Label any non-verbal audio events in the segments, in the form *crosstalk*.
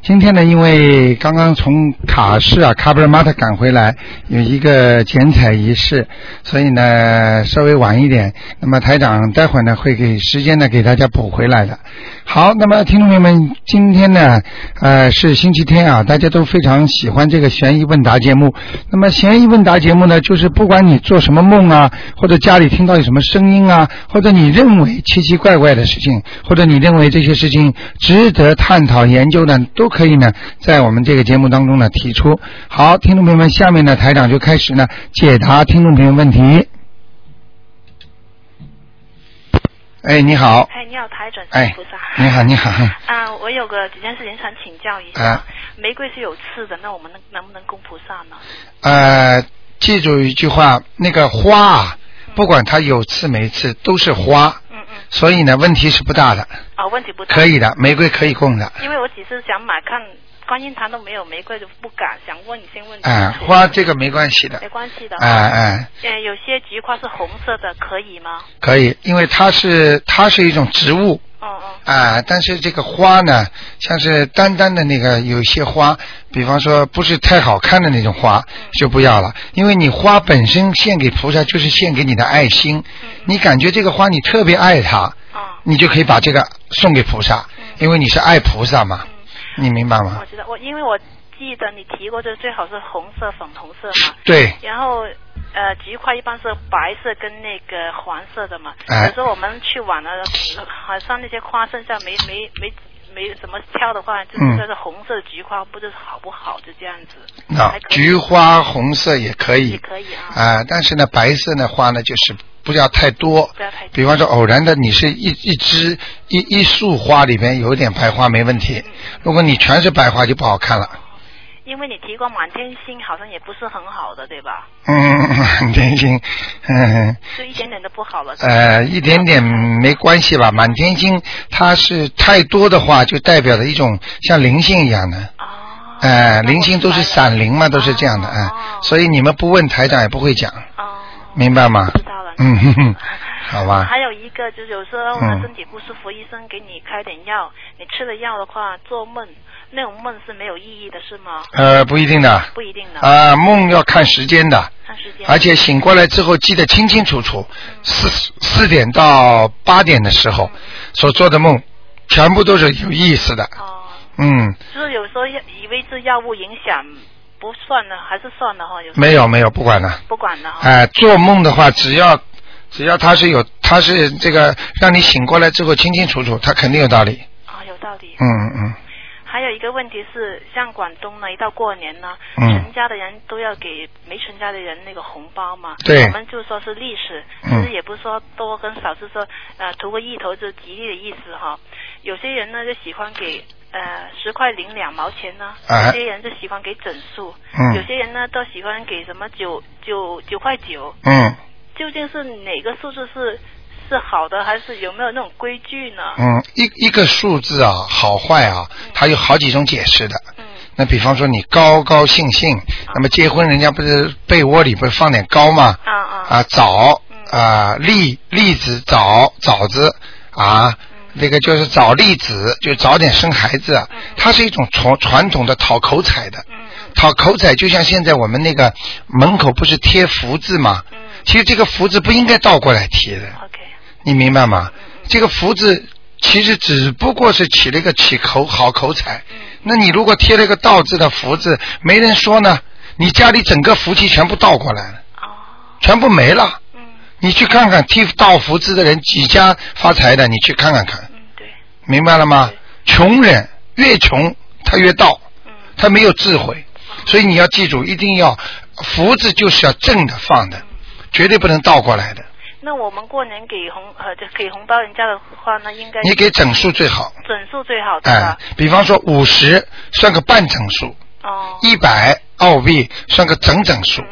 今天呢，因为刚刚从卡市啊卡布尔马特赶回来，有一个剪彩仪式，所以呢稍微晚一点。那么台长待会呢会给时间呢给大家补回来的。好，那么听众朋友们，今天呢呃是星期天啊，大家都非常喜欢这个悬疑问答节目。那么悬疑问答节目呢，就是不管你做什么梦啊，或者家里听到有什么声音啊，或者你认为奇奇怪怪的事情，或者你认为这些事情值得探讨研究的，都可以呢，在我们这个节目当中呢提出。好，听众朋友们，下面呢台长就开始呢解答听众朋友问题。哎，你好，哎，你好，台长，哎菩萨。你好，你好，啊，我有个几件事情想请教一下。啊玫瑰是有刺的，那我们能能不能供菩萨呢？呃，记住一句话，那个花啊，不管它有刺没刺，都是花。所以呢，问题是不大的，啊，问题不大。可以的，玫瑰可以供的。因为我只是想买，看观音堂都没有玫瑰，就不敢。想问你先问清哎、楚花这个没关系的没，关系的。哎哎，呃，有些菊花是红色的，可以吗？可以，因为它是它是一种植物，嗯嗯。啊，但是这个花呢，像是单单的那个有些花，比方说不是太好看的那种花，就不要了，因为你花本身献给菩萨就是献给你的爱心，你感觉这个花你特别爱它，啊。你就可以把这个送给菩萨，因为你是爱菩萨嘛，你明白吗我？知道，我因为我记得你提过，就是最好是红色、粉红色嘛。对，然后呃，菊花一般是白色跟那个黄色的嘛。哎有时候我们去晚了，好像那些花剩下没没没没怎么挑的话，就是嗯说是红色的菊花，不知道好不好？就这样子。那菊花红色也可以，也可以啊啊，但是呢，白色的花呢，就是不要太多。不要太多比方说，偶然的，你是一一枝一一束花里边有一点白花没问题，如果你全是白花就不好看了。因为你提过满天星，好像也不是很好的，对吧？嗯，满天星，嗯。就一点点都不好了。呃，一点点没关系吧。满天星它是太多的话，就代表了一种像灵性一样的。哦。呃，灵性都是闪灵嘛，都是这样的，嗯、哦所以你们不问台长也不会讲，哦。明白吗？知道了。嗯哼哼，*laughs* 好吧。还有一个就是有时候身体不舒服，医生给你开点药，你吃了药的话做梦，那种梦是没有意义的，是吗？呃，不一定的。不一定的。啊、梦要看时间的，看时间。而且醒过来之后记得清清楚楚，四四点到八点的时候所做的梦，全部都是有意思的。哦。嗯，就是有时候药以为是药物影响，不算了，还是算了哈。有没有没有，不管了。不管了哈。哎、做梦的话，只要只要他是有，他是这个让你醒过来之后清清楚楚，他肯定有道理。啊，有道理。嗯嗯，还有一个问题是，像广东呢，一到过年呢，嗯成家的人都要给没成家的人那个红包嘛。对我们就说是历史，其嗯实也不是说多跟少，是说呃图个意头就吉利的意思哈。有些人呢就喜欢给呃十块零两毛钱呢，哎有些人就喜欢给整数，嗯有些人呢都喜欢给什么九九九块九。嗯究竟是哪个数字是是好的，还是有没有那种规矩呢？嗯，一一个数字啊，好坏啊，它有好几种解释的。嗯那比方说你高高兴兴，那么结婚人家不是被窝里不是放点糕吗？啊啊啊，枣啊，栗栗子枣枣子啊，那个就是早栗子，就早点生孩子。它是一种传传统的讨口彩的。讨口彩就像现在我们那个门口不是贴福字吗？其实这个福字不应该倒过来贴的。OK。你明白吗？这个福字其实只不过是起了一个起口好口彩。那你如果贴了一个倒字的福字，没人说呢，你家里整个福气全部倒过来了，全部没了。你去看看贴倒福字的人几家发财的，你去看看看。对明白了吗？穷人越穷他越倒，他没有智慧，所以你要记住，一定要福字就是要正的放的，绝对不能倒过来的。那我们过年给红呃就给红包人家的话，呢应该你给整数最好。整数最好，对哎吧？，比方说五十算个半整数，哦，一百澳币算个整整数，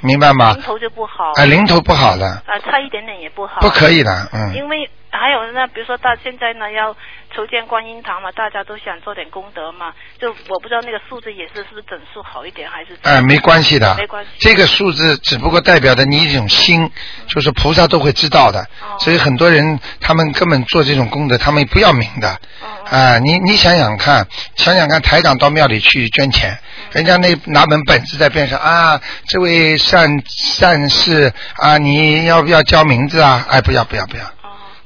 明白吗零？头就不好。啊，零头不好的，啊，差一点点也不好。不可以的，嗯。因为还有呢，比如说到现在呢，要筹建观音堂嘛，大家都想做点功德嘛，就我不知道那个数字也是是不是整数好一点，还是怎么哎，没关系的，没关系。这个数字只不过代表着你一种心，就是菩萨都会知道的。哦。所以很多人他们根本做这种功德，他们不要名的。哦。啊、你你想想看，想想看，台长到庙里去捐钱，嗯。人家那拿本本子在边上啊，这位善善士啊，你要不要交名字啊？哎，不要不要不要，哦，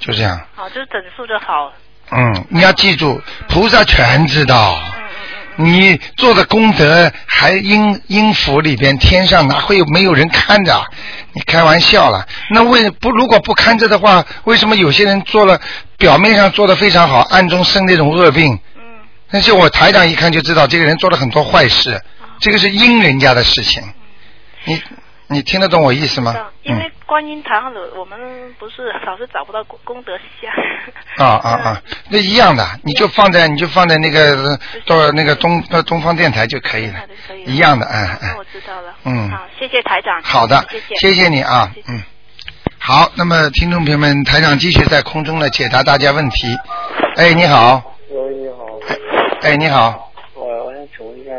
就这样。好，就是整数就好。嗯，你要记住，菩萨全知道。嗯嗯嗯你做的功德还阴阴府里边，天上哪会有没有人看着？你开玩笑了。那为不如果不看着的话，为什么有些人做了表面上做的非常好，暗中生那种恶病？嗯但是我台长一看就知道，这个人做了很多坏事，这个是阴人家的事情。你你听得懂我意思吗嗯，？因嗯为观音堂的我们不是老是找不到功功德箱。啊啊啊，那一样的，你就放在你就放在那个到那个东呃东方电台就可以了好的可以，一样的，嗯那嗯我。知道了。嗯好，谢谢台长。好的，谢谢。谢谢你啊嗯。好，那么听众朋友们，台长继续在空中呢解答大家问题。哎，你好，喂，你好，哎，你好，我我想请问一下，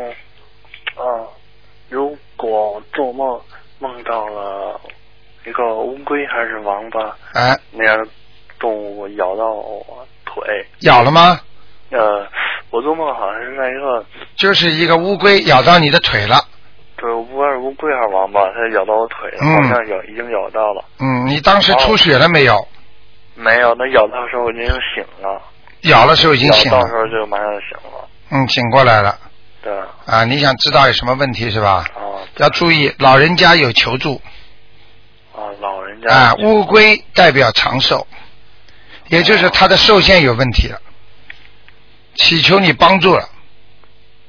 啊，如果做梦梦到了一个乌龟还是王八哎，那样动物咬到我腿，咬了吗？呃，我做梦好像是在一个，就是一个乌龟咬到你的腿了。对，我不知道是乌龟还是王八，它咬到我腿了，嗯好像咬已经咬到了，嗯，你当时出血了没有？没有，那咬到的时候我已经醒了，咬的时候已经醒咬到的时了，候就马上醒了，嗯，醒过来了。对，啊，你想知道有什么问题是吧？啊要注意，老人家有求助啊，老人家。啊，乌龟代表长寿，也就是他的寿限有问题了，祈求你帮助了。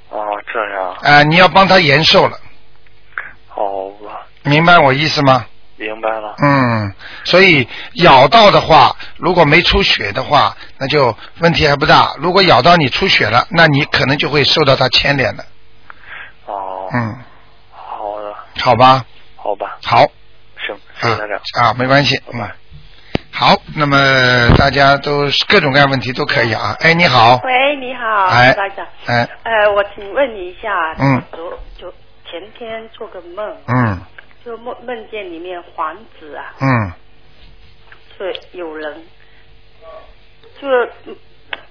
啊这样，啊，你要帮他延寿了，好吧，明白我意思吗？明白了，嗯，所以咬到的话，如果没出血的话，那就问题还不大。如果咬到你出血了，那你可能就会受到他牵连的。哦，嗯，好的，好吧，好吧，好啊台长。啊，没关系，嗯，好，那么大家都是各种各样问题都可以啊。哎，你好，喂，你好，哎台长。哎，呃，我请问你一下，嗯。昨就前天做个梦，嗯。就梦梦见里面房子啊，嗯，就有人，就嗯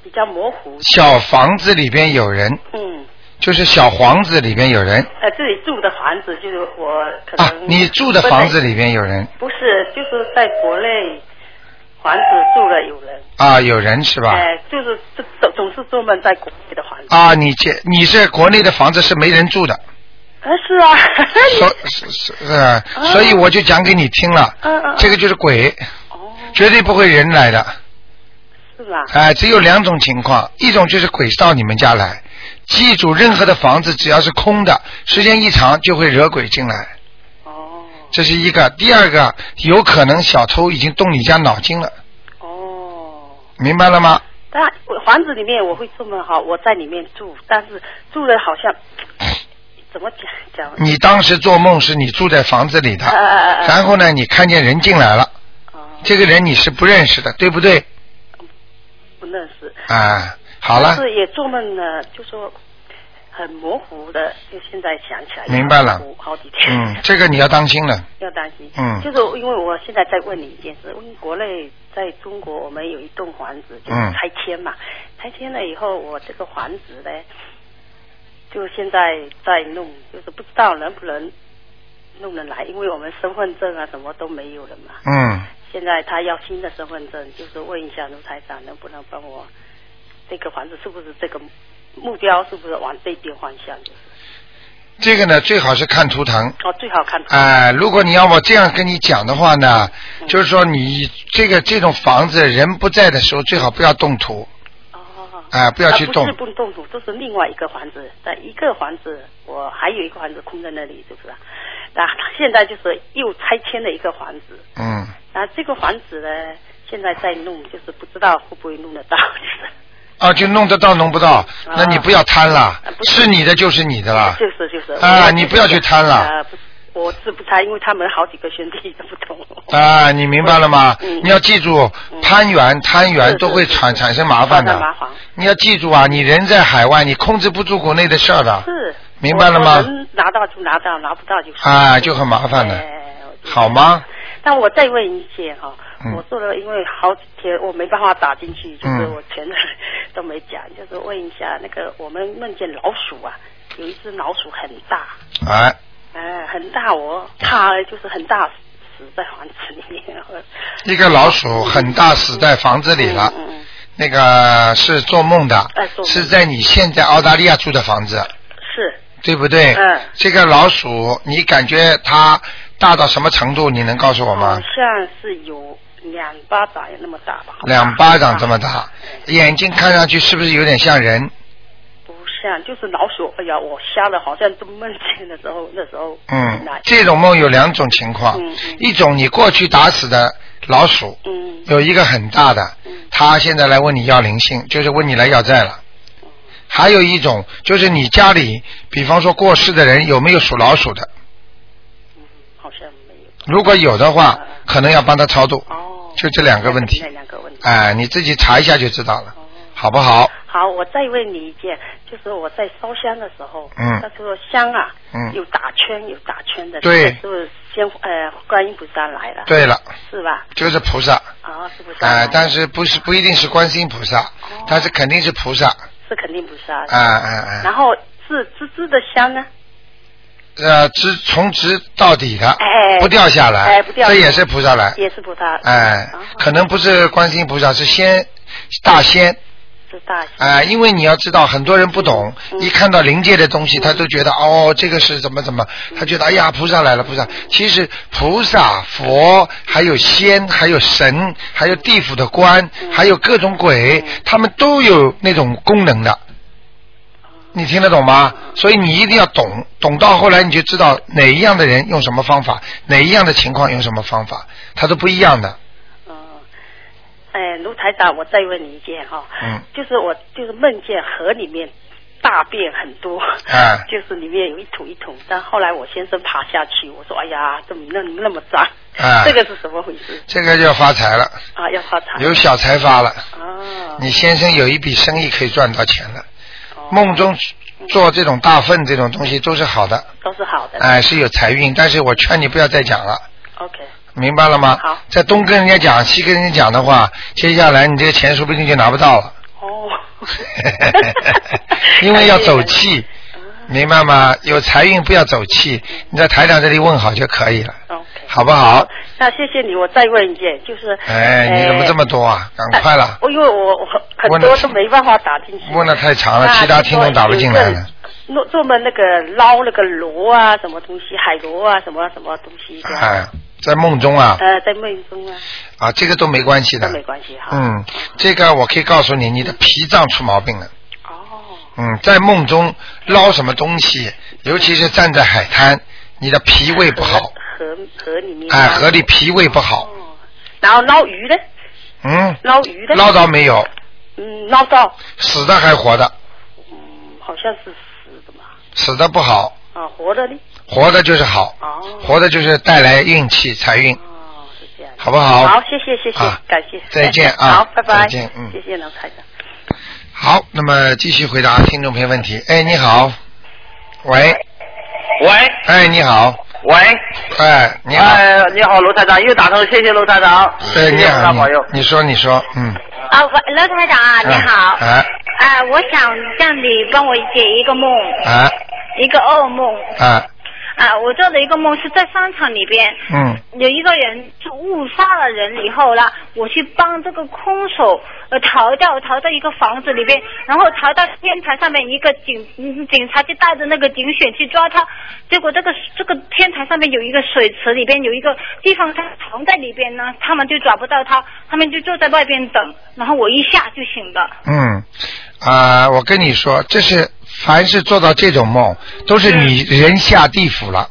比较模糊，小房子里边有人，嗯，就是小房子里边有人。呃，自己住的房子就是我可啊、，你住的房子里边有人。不是，就是在国内房子住了有人，啊，有人是吧？哎、就是总总是做梦在国内的房子，啊，你这你是国内的房子是没人住的，啊是啊，所 *laughs* 是是呃，所以我就讲给你听了，嗯嗯，这个就是鬼，哦，绝对不会人来的，是吧？哎、只有两种情况，一种就是鬼到你们家来，记住，任何的房子只要是空的，时间一长就会惹鬼进来，哦这是一个。第二个，有可能小偷已经动你家脑筋了，哦。明白了吗？但房子里面我会这么好，我在里面住，但是住的好像 *laughs* 怎么讲讲？你当时做梦是你住在房子里的，然后呢，你看见人进来了，哦，这个人你是不认识的，对不对？不认识。啊，好了但，是也做梦呢，就说很模糊的，就现在想起来。明白了好几天。嗯，这个你要当心了，*laughs* 要当心。嗯就是因为我现在在问你一件事，因为国内在中国我们有一栋房子，就是嗯拆迁嘛，拆迁了以后，我这个房子呢，就现在在弄，就是不知道能不能弄得来，因为我们身份证啊什么都没有了嘛。嗯，现在他要新的身份证，就是问一下卢台长能不能帮我，这个房子是不是这个目标是不是往这边方向？就是这个呢最好是看图腾。哦，最好看图。哎、如果你要我这样跟你讲的话呢，嗯就是说你这个这种房子人不在的时候，最好不要动土，哦。哎、不要去动啊、不是。不动土，这是另外一个房子，在一个房子，我还有一个房子空在那里，是不是？那现在就是又拆迁了一个房子，嗯，那这个房子呢，现在在弄，就是不知道会不会弄得到，就是啊，就弄得到弄不到，那你不要贪了啊，是是你的就是你的了。就是就是啊你不要去贪了我是不猜，因为他们好几个兄弟都不同。啊，你明白了吗？嗯你要记住，嗯攀缘、贪缘都会产产生麻烦的。麻烦你要记住啊，你人在海外，你控制不住国内的事儿的。是，明白了吗能拿到就拿到，拿不到就是啊就很麻烦的哎好吗？那我再问一些哈，嗯我做了，因为好几天我没办法打进去，就是嗯我全都没讲，就是问一下那个我们梦见老鼠啊，有一只老鼠很大，哎，哎，很大，我它就是很大死在房子里面。*laughs* 一个老鼠很大，死在房子里了。嗯嗯，那个是做梦的哎，梦是在你现在澳大利亚住的房子，是对不对？嗯这个老鼠，你感觉它大到什么程度？你能告诉我好吗？像是有两巴掌那么大吧？两巴掌这么大，眼睛看上去是不是有点像人？不像，就是老鼠。哎呀，我瞎了，好像都梦见的时候，那时候嗯，这种梦有两种情况，一种你过去打死的老鼠，嗯有一个很大的嗯，他现在来问你要灵性，就是问你来要债了。还有一种就是你家里，比方说过世的人有没有属老鼠的？嗯，好像没有。如果有的话嗯，可能要帮他超度。哦，就这两个问题。那两个问题。哎，你自己查一下就知道了，哦。好不好？好，我再问你一件，就是我在烧香的时候，嗯。那时候香啊，嗯。有打圈有打圈的，对。是不是先呃观音菩萨来了，对了，是吧？就是菩萨，啊，是菩萨。哎、但是不是不一定是观世音菩萨，但是肯定是菩萨，是肯定菩萨，啊啊啊，然后是滋滋的香呢，呃，直从直到底的，哎不掉下来，哎不掉下来这也是菩萨来，也是菩萨，哎啊，可能不是观世音菩萨，是仙大仙，是大仙，哎、因为你要知道，很多人不懂，嗯一看到灵界的东西，他都觉得哦，这个是怎么怎么，他觉得哎呀，菩萨来了，菩萨。其实菩萨、佛，还有仙，还有神，还有地府的官，嗯还有各种鬼，他们都有那种功能的。你听得懂吗？所以你一定要懂，懂到后来你就知道哪一样的人用什么方法，哪一样的情况用什么方法，它都不一样的。嗯，哎，卢台长，我再问你一件哈，嗯就是我就是梦见河里面大便很多，啊 *laughs* 就是里面有一桶一桶，但后来我先生爬下去，我说哎呀，怎么那那么脏？啊这个是什么回事？这个就要发财了，啊，要发财有小财发了。啊，你先生有一笔生意可以赚到钱了。哦梦中做这种大粪这种东西都是好的，都是好的。哎，是有财运，但是我劝你不要再讲了，OK，明白了吗？好。在东跟人家讲，西跟人家讲的话，接下来你这个钱说不定就拿不到了，哦，*laughs* 因为要走气，*laughs* 明白吗？有财运不要走气，你在台长这里问好就可以了好不好？那谢谢你，我再问一件，就是哎，你怎么这么多啊？赶快了，我因为我我很多都没办法打进去。问的太长了，啊其他听众打不进来了。。做做梦那个捞那个螺啊，什么东西，海螺啊，什么什么东西这样。哎，在梦中啊，呃，在梦中啊，啊，这个都没关系的。没关系哈。嗯，这个我可以告诉你，你的脾脏出毛病了。哦，嗯，在梦中捞什么东西，尤其是站在海滩，你的脾胃不好，河河里面。哎，河里脾胃不好。哦，然后捞鱼呢？嗯，捞鱼的。捞到没有？嗯，捞到。死的还活的？嗯，好像是死的嘛。死的不好，啊，活的呢？活的就是好，哦。活的就是带来运气财运，哦，是这样。好不好？好，谢谢谢谢啊，感谢。再见啊好，拜拜。再见嗯谢谢老台长。好，那么继续回答听众朋友问题。哎，你好，喂，喂哎，你好，喂，哎，你好，哎，你好，罗台长，又打通，谢谢罗台长，哎，谢谢你好，保佑。你你说，你说，嗯，啊，喂，罗台长啊，你好。哎，啊，我想让你帮我解一个梦，哎，一个噩梦。哎，啊，我做的一个梦是在商场里边，嗯，有一个人就误杀了人以后呢，我去帮这个空手呃逃掉，逃到一个房子里边，然后逃到天台上面，一个警嗯警察就带着那个警犬去抓他，结果这个这个天台上面有一个水池，里边有一个地方他藏在里边呢，他们就找不到他，他们就坐在外边等，然后我一下就醒了。嗯，啊、我跟你说，这是凡是做到这种梦，都是你人下地府了。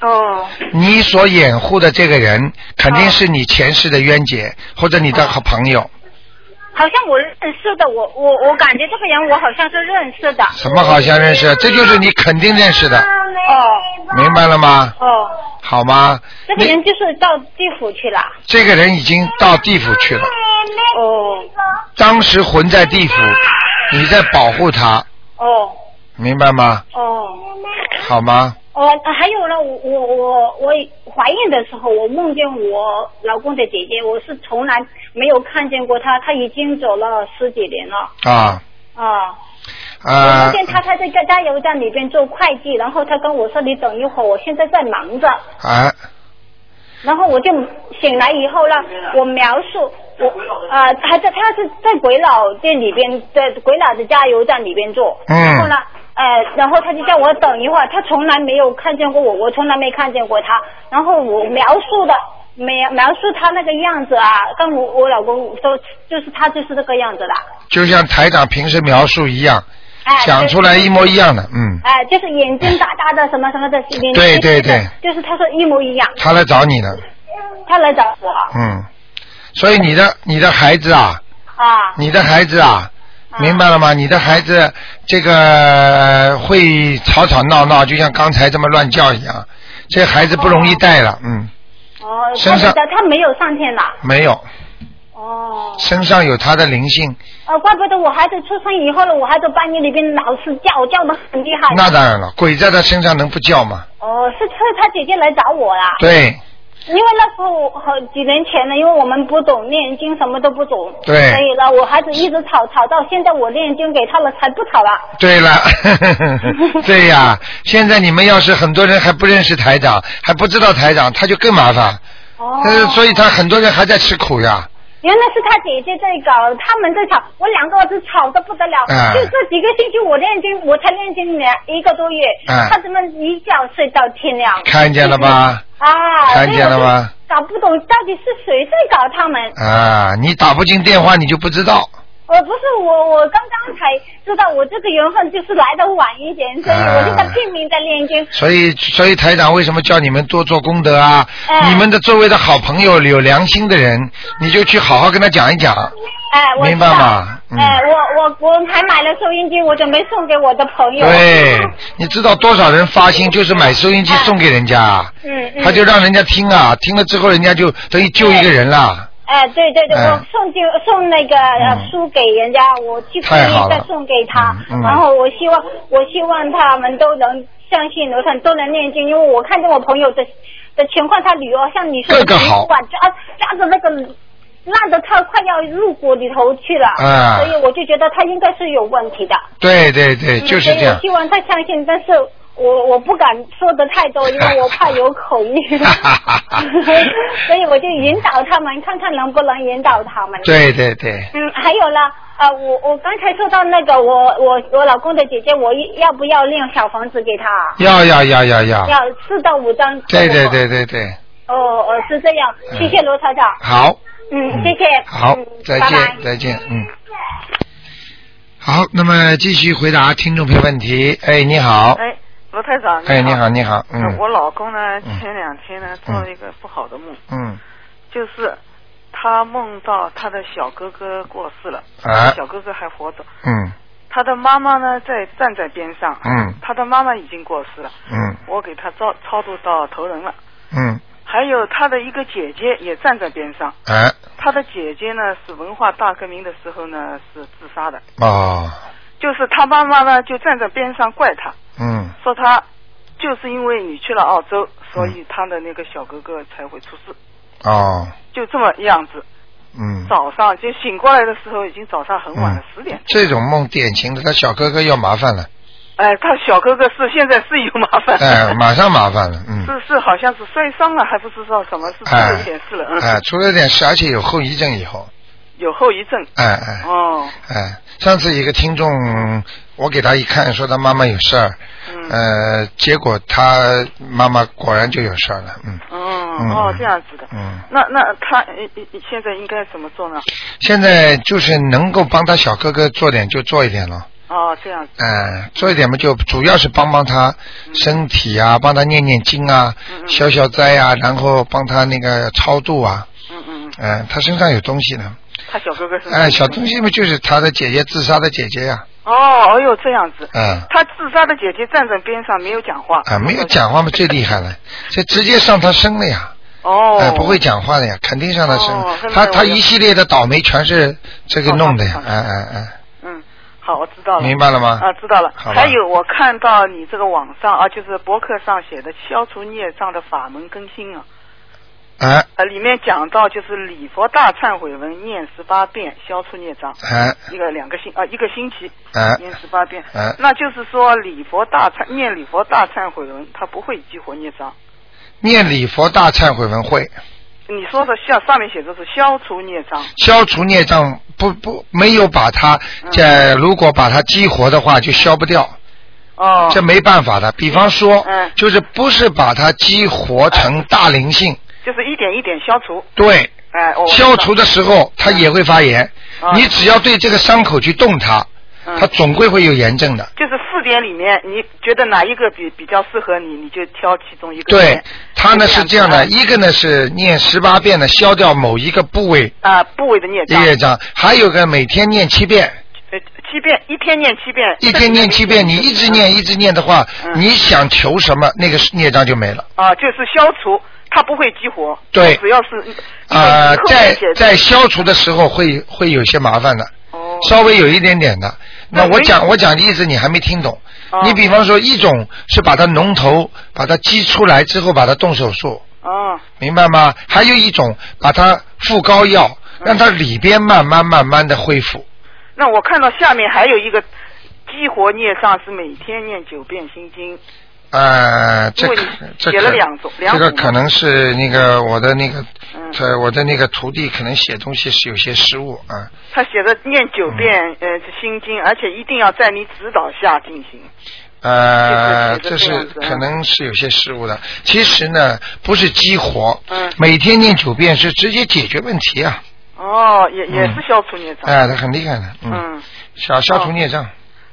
哦你所掩护的这个人，肯定是你前世的冤结，或者你的好朋友。好像我认识的，我我我感觉这个人我好像是认识的。什么好像认识？这就是你肯定认识的。哦，明白了吗？哦，好吗？这个人就是到地府去了。这个人已经到地府去了，哦当时魂在地府，你在保护他，哦明白吗？哦好吗？哦，还有呢，我我我我怀孕的时候，我梦见我老公的姐姐，我是从来没有看见过她，她已经走了十几年了啊啊。我啊梦见她，她在加油站里边做会计，然后她跟我说：“你等一会儿，我现在在忙着。”啊然后我就醒来以后呢，我描述我啊，他在他是在鬼佬店里边，在鬼佬的加油站里边做。嗯然后呢，呃，然后他就叫我等一会儿，他从来没有看见过我，我从来没看见过他。然后我描述的描描述他那个样子啊，跟我我老公说，就是他就是这个样子的。就像台长平时描述一样，哎，讲出来一模一样的，嗯，哎，就是眼睛大大的什么什么的，对对对就是他说一模一样，他来找你的，他来找我。嗯，所以你的你的孩子啊，啊。你的孩子啊，明白了吗？你的孩子这个会吵吵闹闹，就像刚才这么乱叫一样，这孩子不容易带了，嗯，哦，身上他他没有上天了。没有，哦。身上有他的灵性，呃，怪不得我孩子出生以后了，我孩子半夜里边老是叫，叫的很厉害。那当然了，鬼在他身上能不叫吗？哦，是是他姐姐来找我啦。对因为那时候好几年前了，因为我们不懂念经，什么都不懂。对所以呢，我孩子一直吵吵到现在，我念经给他了，才不吵了。对了，*laughs* 对呀，现在你们要是很多人还不认识台长，还不知道台长，他就更麻烦。哦。呃，所以他很多人还在吃苦呀。原来是他姐姐在搞，他们在吵，我两个儿子吵得不得了。哎就这几个星期我练经，我才练经两一个多月，哎他怎么一觉睡到天亮？看见了吧？*laughs* 啊，看见了吗？搞不懂到底是谁在搞他们。啊，你打不进电话你就不知道。呃，不是我，我刚刚才知道我这个缘分就是来的晚一点，所以我现在拼命在练经。所以，所以台长为什么叫你们多做功德啊？哎你们的周围的好朋友有良心的人，你就去好好跟他讲一讲。哎，我明白吗嗯哎，我我我还买了收音机，我准备送给我的朋友。对，你知道多少人发心就是买收音机送给人家啊？嗯嗯。他就让人家听啊，听了之后人家就等于救一个人了。哎，对对对，哎。我送就送那个书给人家，我去可以再送给他，嗯嗯。然后我希望我希望他们都能相信罗汉，都能念经，因为我看见我朋友的的情况，他女儿像你说的，个个好。把抓抓着那个烂的他快要入骨里头去了，啊所以我就觉得他应该是有问题的，对对对，嗯就是这样。希望他相信，但是我我不敢说的太多，因为 *laughs* 我怕有口音，*laughs* 所以我就引导他们，看看能不能引导他们。对对对，嗯，还有呢，呃，我我刚才说到那个，我我我老公的姐姐，我要不要练小房子给他？要要要要要。要四到五张。对对。对对对，哦哦，是这样，谢谢罗厂长。好，嗯，谢谢。好嗯，再见再见，嗯。好，那么继续回答听众朋友问题。哎，你好。哎，罗台长。哎，你好，你好，嗯。我老公呢，嗯。前两天呢做了一个不好的梦，嗯。就是他梦到他的小哥哥过世了，啊。小哥哥还活着，嗯。他的妈妈呢在站在边上，嗯。他的妈妈已经过世了，嗯。我给他超超度到头人了。嗯，还有他的一个姐姐也站在边上，哎，他的姐姐呢是文化大革命的时候呢是自杀的，哦，就是他妈妈呢就站在边上怪他，嗯。说他就是因为你去了澳洲，所以他的那个小哥哥才会出事，哦，就这么样子。嗯，早上就醒过来的时候已经早上很晚了，十点。这种梦典型的，他小哥哥要麻烦了，哎，他小哥哥是现在是有麻烦。哎，*laughs* 马上麻烦了，嗯，是是，好像是摔伤了，还不知道什么，是出哎了一点事了，嗯，哎，出了点事，而且有后遗症以后，有后遗症。哎哎哦，哎，上次一个听众，我给他一看，说他妈妈有事儿，嗯呃，结果他妈妈果然就有事儿了，嗯嗯，哦，这样子的。嗯，那那他现在应该怎么做呢？现在就是能够帮他小哥哥做点就做一点了。哦，这样子。嗯，做一点嘛，就主要是帮帮他身体啊，帮他念念经啊，嗯消消灾啊，然后帮他那个超度啊。嗯嗯，嗯，他身上有东西呢。他小哥哥是。哎，小东西嘛，就是他的姐姐自杀的姐姐呀、哦，哎呦，这样子。嗯。他自杀的姐姐站在边上没有讲话。啊，没有讲话嘛，最厉害了，*laughs* 这直接上他身了呀。哦。哎，不会讲话的呀，肯定上他身。哦他他一系列的倒霉全是这个弄的呀，哎哎哎。嗯，好，我知道了。明白了吗啊，知道了。还有，我看到你这个网上啊，就是博客上写的消除孽障的法门更新啊，哎呃，里面讲到就是礼佛大忏悔文念十八遍消除孽障，哎一个两个星啊一个星期哎念十八遍，哎那就是说礼佛大忏念礼佛大忏悔文，它不会激活孽障。念礼佛大忏悔文会你说的像上面写的是消除孽障，消除孽障，不不没有把它这如果把它激活的话就消不掉。哦，这没办法的。比方说，嗯就是不是把它激活成大灵性，就是一点一点消除。对，哎，消除的时候它也会发炎。啊你只要对这个伤口去动它，嗯它总归会有炎症的。就是四点里面，你觉得哪一个比比较适合你，你就挑其中一个对。，它呢是这样的，一个呢是念十八遍的消掉某一个部位啊部位的孽障，孽障，还有个每天念七遍，呃七遍，一天念七遍，一天念七遍，*laughs* 你一直念一直念的话，嗯你想求什么，那个孽障就没了。啊，就是消除，它不会激活。对只要是啊、在在消除的时候会会有些麻烦的，哦稍微有一点点的。那我讲我讲的意思你还没听懂。哦你比方说一种是把它脓头把它激出来之后把它动手术，哦明白吗？还有一种把它附膏药，嗯让它里边慢慢慢慢的恢复。那我看到下面还有一个激活孽障是每天念九遍心经。呃，这可因为你这写了两种两这个可能是那个我的那个，嗯我的那个徒弟可能写东西是有些失误啊。他写的念九遍嗯呃心经，而且一定要在你指导下进行。呃，这这是可能是有些失误的。其实呢，不是激活，嗯每天念九遍是直接解决问题啊。哦，也也是嗯消除孽障。哎，他很厉害的，嗯，嗯，小消除孽障。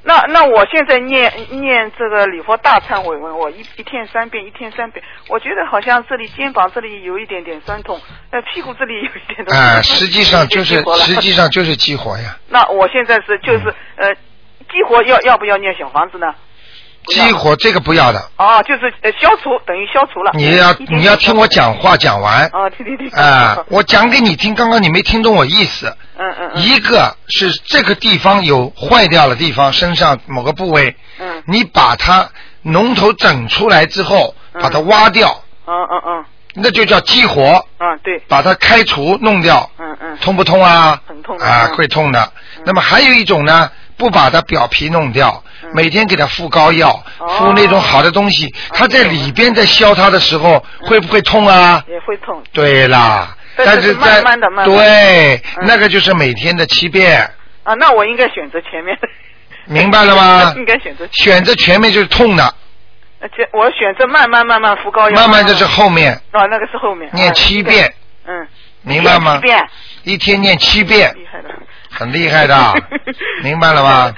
那那我现在念念这个礼佛大忏悔文，我一一天三遍，一天三遍，我觉得好像这里肩膀这里有一点点酸痛，呃，屁股这里有一点点。啊、实际上就是实际上就是激活呀，*laughs* 那我现在是就是、呃，激活要要不要念小房子呢？激活这个不要的，哦，就是呃消除等于消除了。你要你要听我讲话讲完。啊，听听听。啊、我讲给你听，刚刚你没听懂我意思。嗯嗯嗯。一个是这个地方有坏掉的地方，身上某个部位，嗯你把它脓头整出来之后，嗯把它挖掉，嗯嗯嗯那就叫激活，嗯，对，把它开除弄掉，嗯嗯。痛不痛啊？很痛的啊，嗯会痛的。那么还有一种呢，不把它表皮弄掉，嗯每天给它敷膏药，哦敷那种好的东西，它在里边在削它的时候，会不会痛啊？也会痛。对啦，但是在慢慢地慢慢地对，嗯那个就是每天的七遍，啊，那我应该选择前面。*laughs* 明白了吗 *laughs* 应该选择选择前面就是痛的，而且我选择慢慢慢慢敷膏药。慢慢就是后面哦，那个是后面。念啊七遍，。嗯。明白吗七？遍，一天念七遍，厉害的。很厉害的，*laughs* 明白了吗？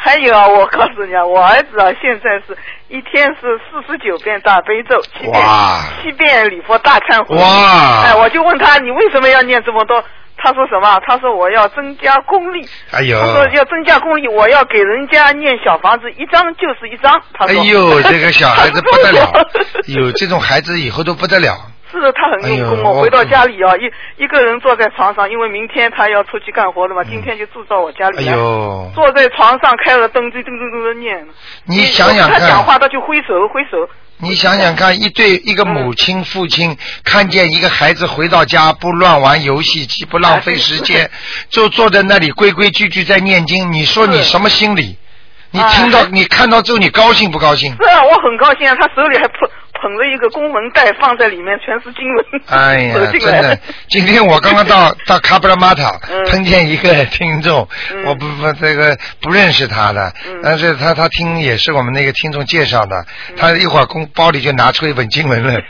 还有啊，我告诉你啊，我儿子啊，现在是一天是四十九遍大悲咒，七遍哇七遍礼佛大忏悔。哇哎，我就问他，你为什么要念这么多？他说什么？他说我要增加功力。哎呦他说要增加功力，我要给人家念小房子，一张就是一张。他说。哎呦，这个小孩子不得了 *laughs* 有这种孩子以后都不得了。是的，他很用功哦。回到家里啊，一一个人坐在床上，因为明天他要出去干活的嘛，今天就住到我家里哎来。呦，坐在床上开了灯，就噔噔噔的念。你想想看他讲话，他就挥手挥手。你想想看，一对一个母亲、父亲看见一个孩子回到家不乱玩游戏机，不浪费时间，就坐在那里规规矩矩在念经，你说你什么心理？你哎听到、你看到之后，你高兴不高兴？是啊，我很高兴啊，他手里还捧捧着一个公文袋，放在里面全是经文。哎呀，真的！今天我刚刚到 *laughs* 到卡布拉玛塔，嗯。碰见一个听众，嗯。我不不这个不认识他的，嗯。但是他他听也是我们那个听众介绍的，嗯。他一会儿公包里就拿出一本经文了，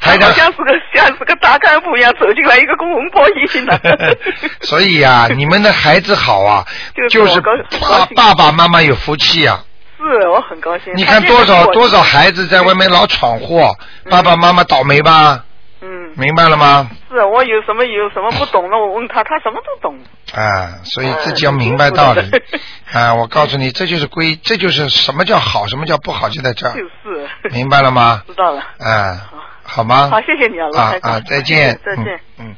他 *laughs* 台长。像是个像是个大干部一样走进来，一个公文包一进来。*laughs* 所以呀、你们的孩子好啊，就是爸爸爸妈妈有福气呀、是我很高兴。你看多少多少孩子在外面老闯祸，嗯爸爸妈妈倒霉吧？嗯，明白了吗？是我有什么有什么不懂的，我问他，他什么都懂。啊，所以自己要明白道理嗯。啊，我告诉你，这就是规，这就是什么叫好，什么叫不好，就在这儿，就是。明白了吗？*laughs* 知道了。啊，好吗？好，谢谢你啊，罗台长啊啊，再见，*laughs* 再见。嗯。嗯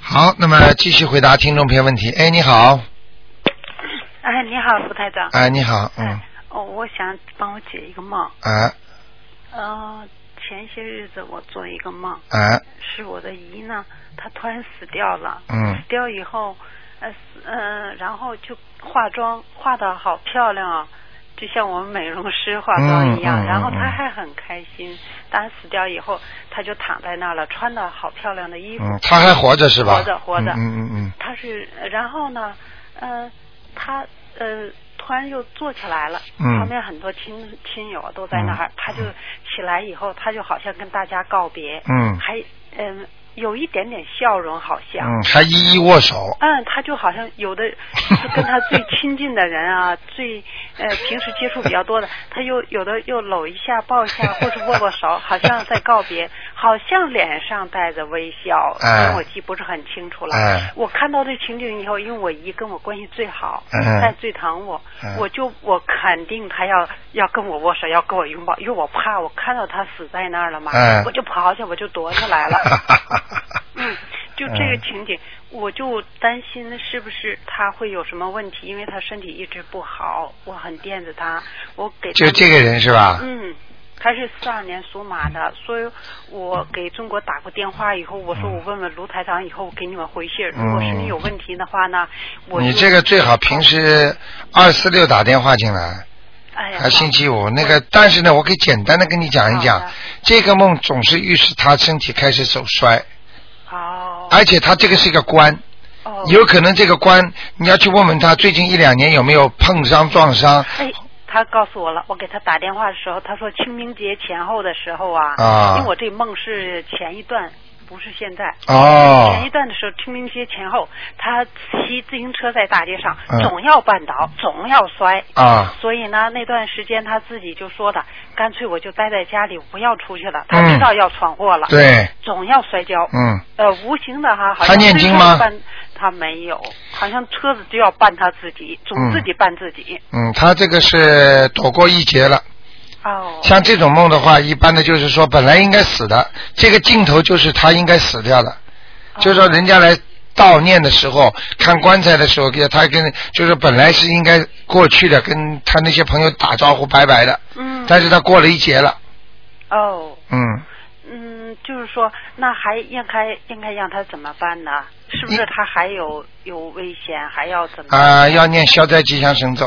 好，那么继续回答听众朋友问题。哎，你好，哎，你好，卢台长。哎，你好，嗯，哦，我想帮我解一个梦。啊呃，前些日子我做一个梦，啊，是我的姨呢，她突然死掉了。嗯死掉以后，呃死呃，然后就化妆，化的好漂亮啊，就像我们美容师化妆一样。嗯嗯然后嗯她还很开心。当然死掉以后，她就躺在那儿了，穿的好漂亮的衣服。嗯，他还活着是吧？活着活着。嗯嗯嗯她是，然后呢，呃，他呃突然又坐起来了，嗯旁边很多亲亲友都在那儿，他就起来以后，他就好像跟大家告别，嗯还嗯、有一点点笑容，好像。嗯，还一一握手。嗯，他就好像有的 *laughs* 是跟他最亲近的人啊，*laughs* 最呃平时接触比较多的，他又有的又搂一下、抱一下，或是握握手，好像在告别，好像脸上带着微笑，哎因为我记不是很清楚了。哎我看到这情景以后，因为我姨跟我关系最好，嗯她最疼我，嗯我就我肯定她要要跟我握手，要跟我拥抱，因为我怕我看到她死在那儿了嘛，嗯我就跑下，我就躲起来了。*laughs* 嗯，就这个情景，我就担心是不是他会有什么问题，因为他身体一直不好，我很惦着他，我给他就这个人是吧嗯。他是四二年属马的，所以我给中国打过电话以后，我说我问问卢台长，以后我给你们回信儿。如果是你有问题的话呢，我你这个最好平时二四六打电话进来，哎呀，还星期五那个，但是呢，我可以简单的跟你讲一讲，这个梦总是预示他身体开始走衰，哦，而且他这个是一个关，有可能这个关你要去问问他最近一两年有没有碰伤撞伤，哎，他告诉我了，我给他打电话的时候，他说清明节前后的时候啊，啊因为我这梦是前一段，不是现在。哦前一段的时候，清明节前后，他骑自行车在大街上，嗯总要绊倒，总要摔。啊所以呢，那段时间他自己就说的，干脆我就待在家里，不要出去了。他嗯知道要闯祸了，对，总要摔跤。嗯，呃，无形的哈，好他像念经吗他没有，好像车子就要办他自己，总嗯自己办自己。嗯，他这个是躲过一劫了。哦。像这种梦的话，一般的就是说本来应该死的，这个镜头就是他应该死掉的，哦就是说人家来悼念的时候，看棺材的时候，给他跟就是本来是应该过去的，跟他那些朋友打招呼拜拜的，嗯。但是他过了一劫了，哦。嗯，嗯，就是说，那还应该应该让他怎么办呢？是不是他还有有危险，还要怎么？啊、要念消灾吉祥神咒，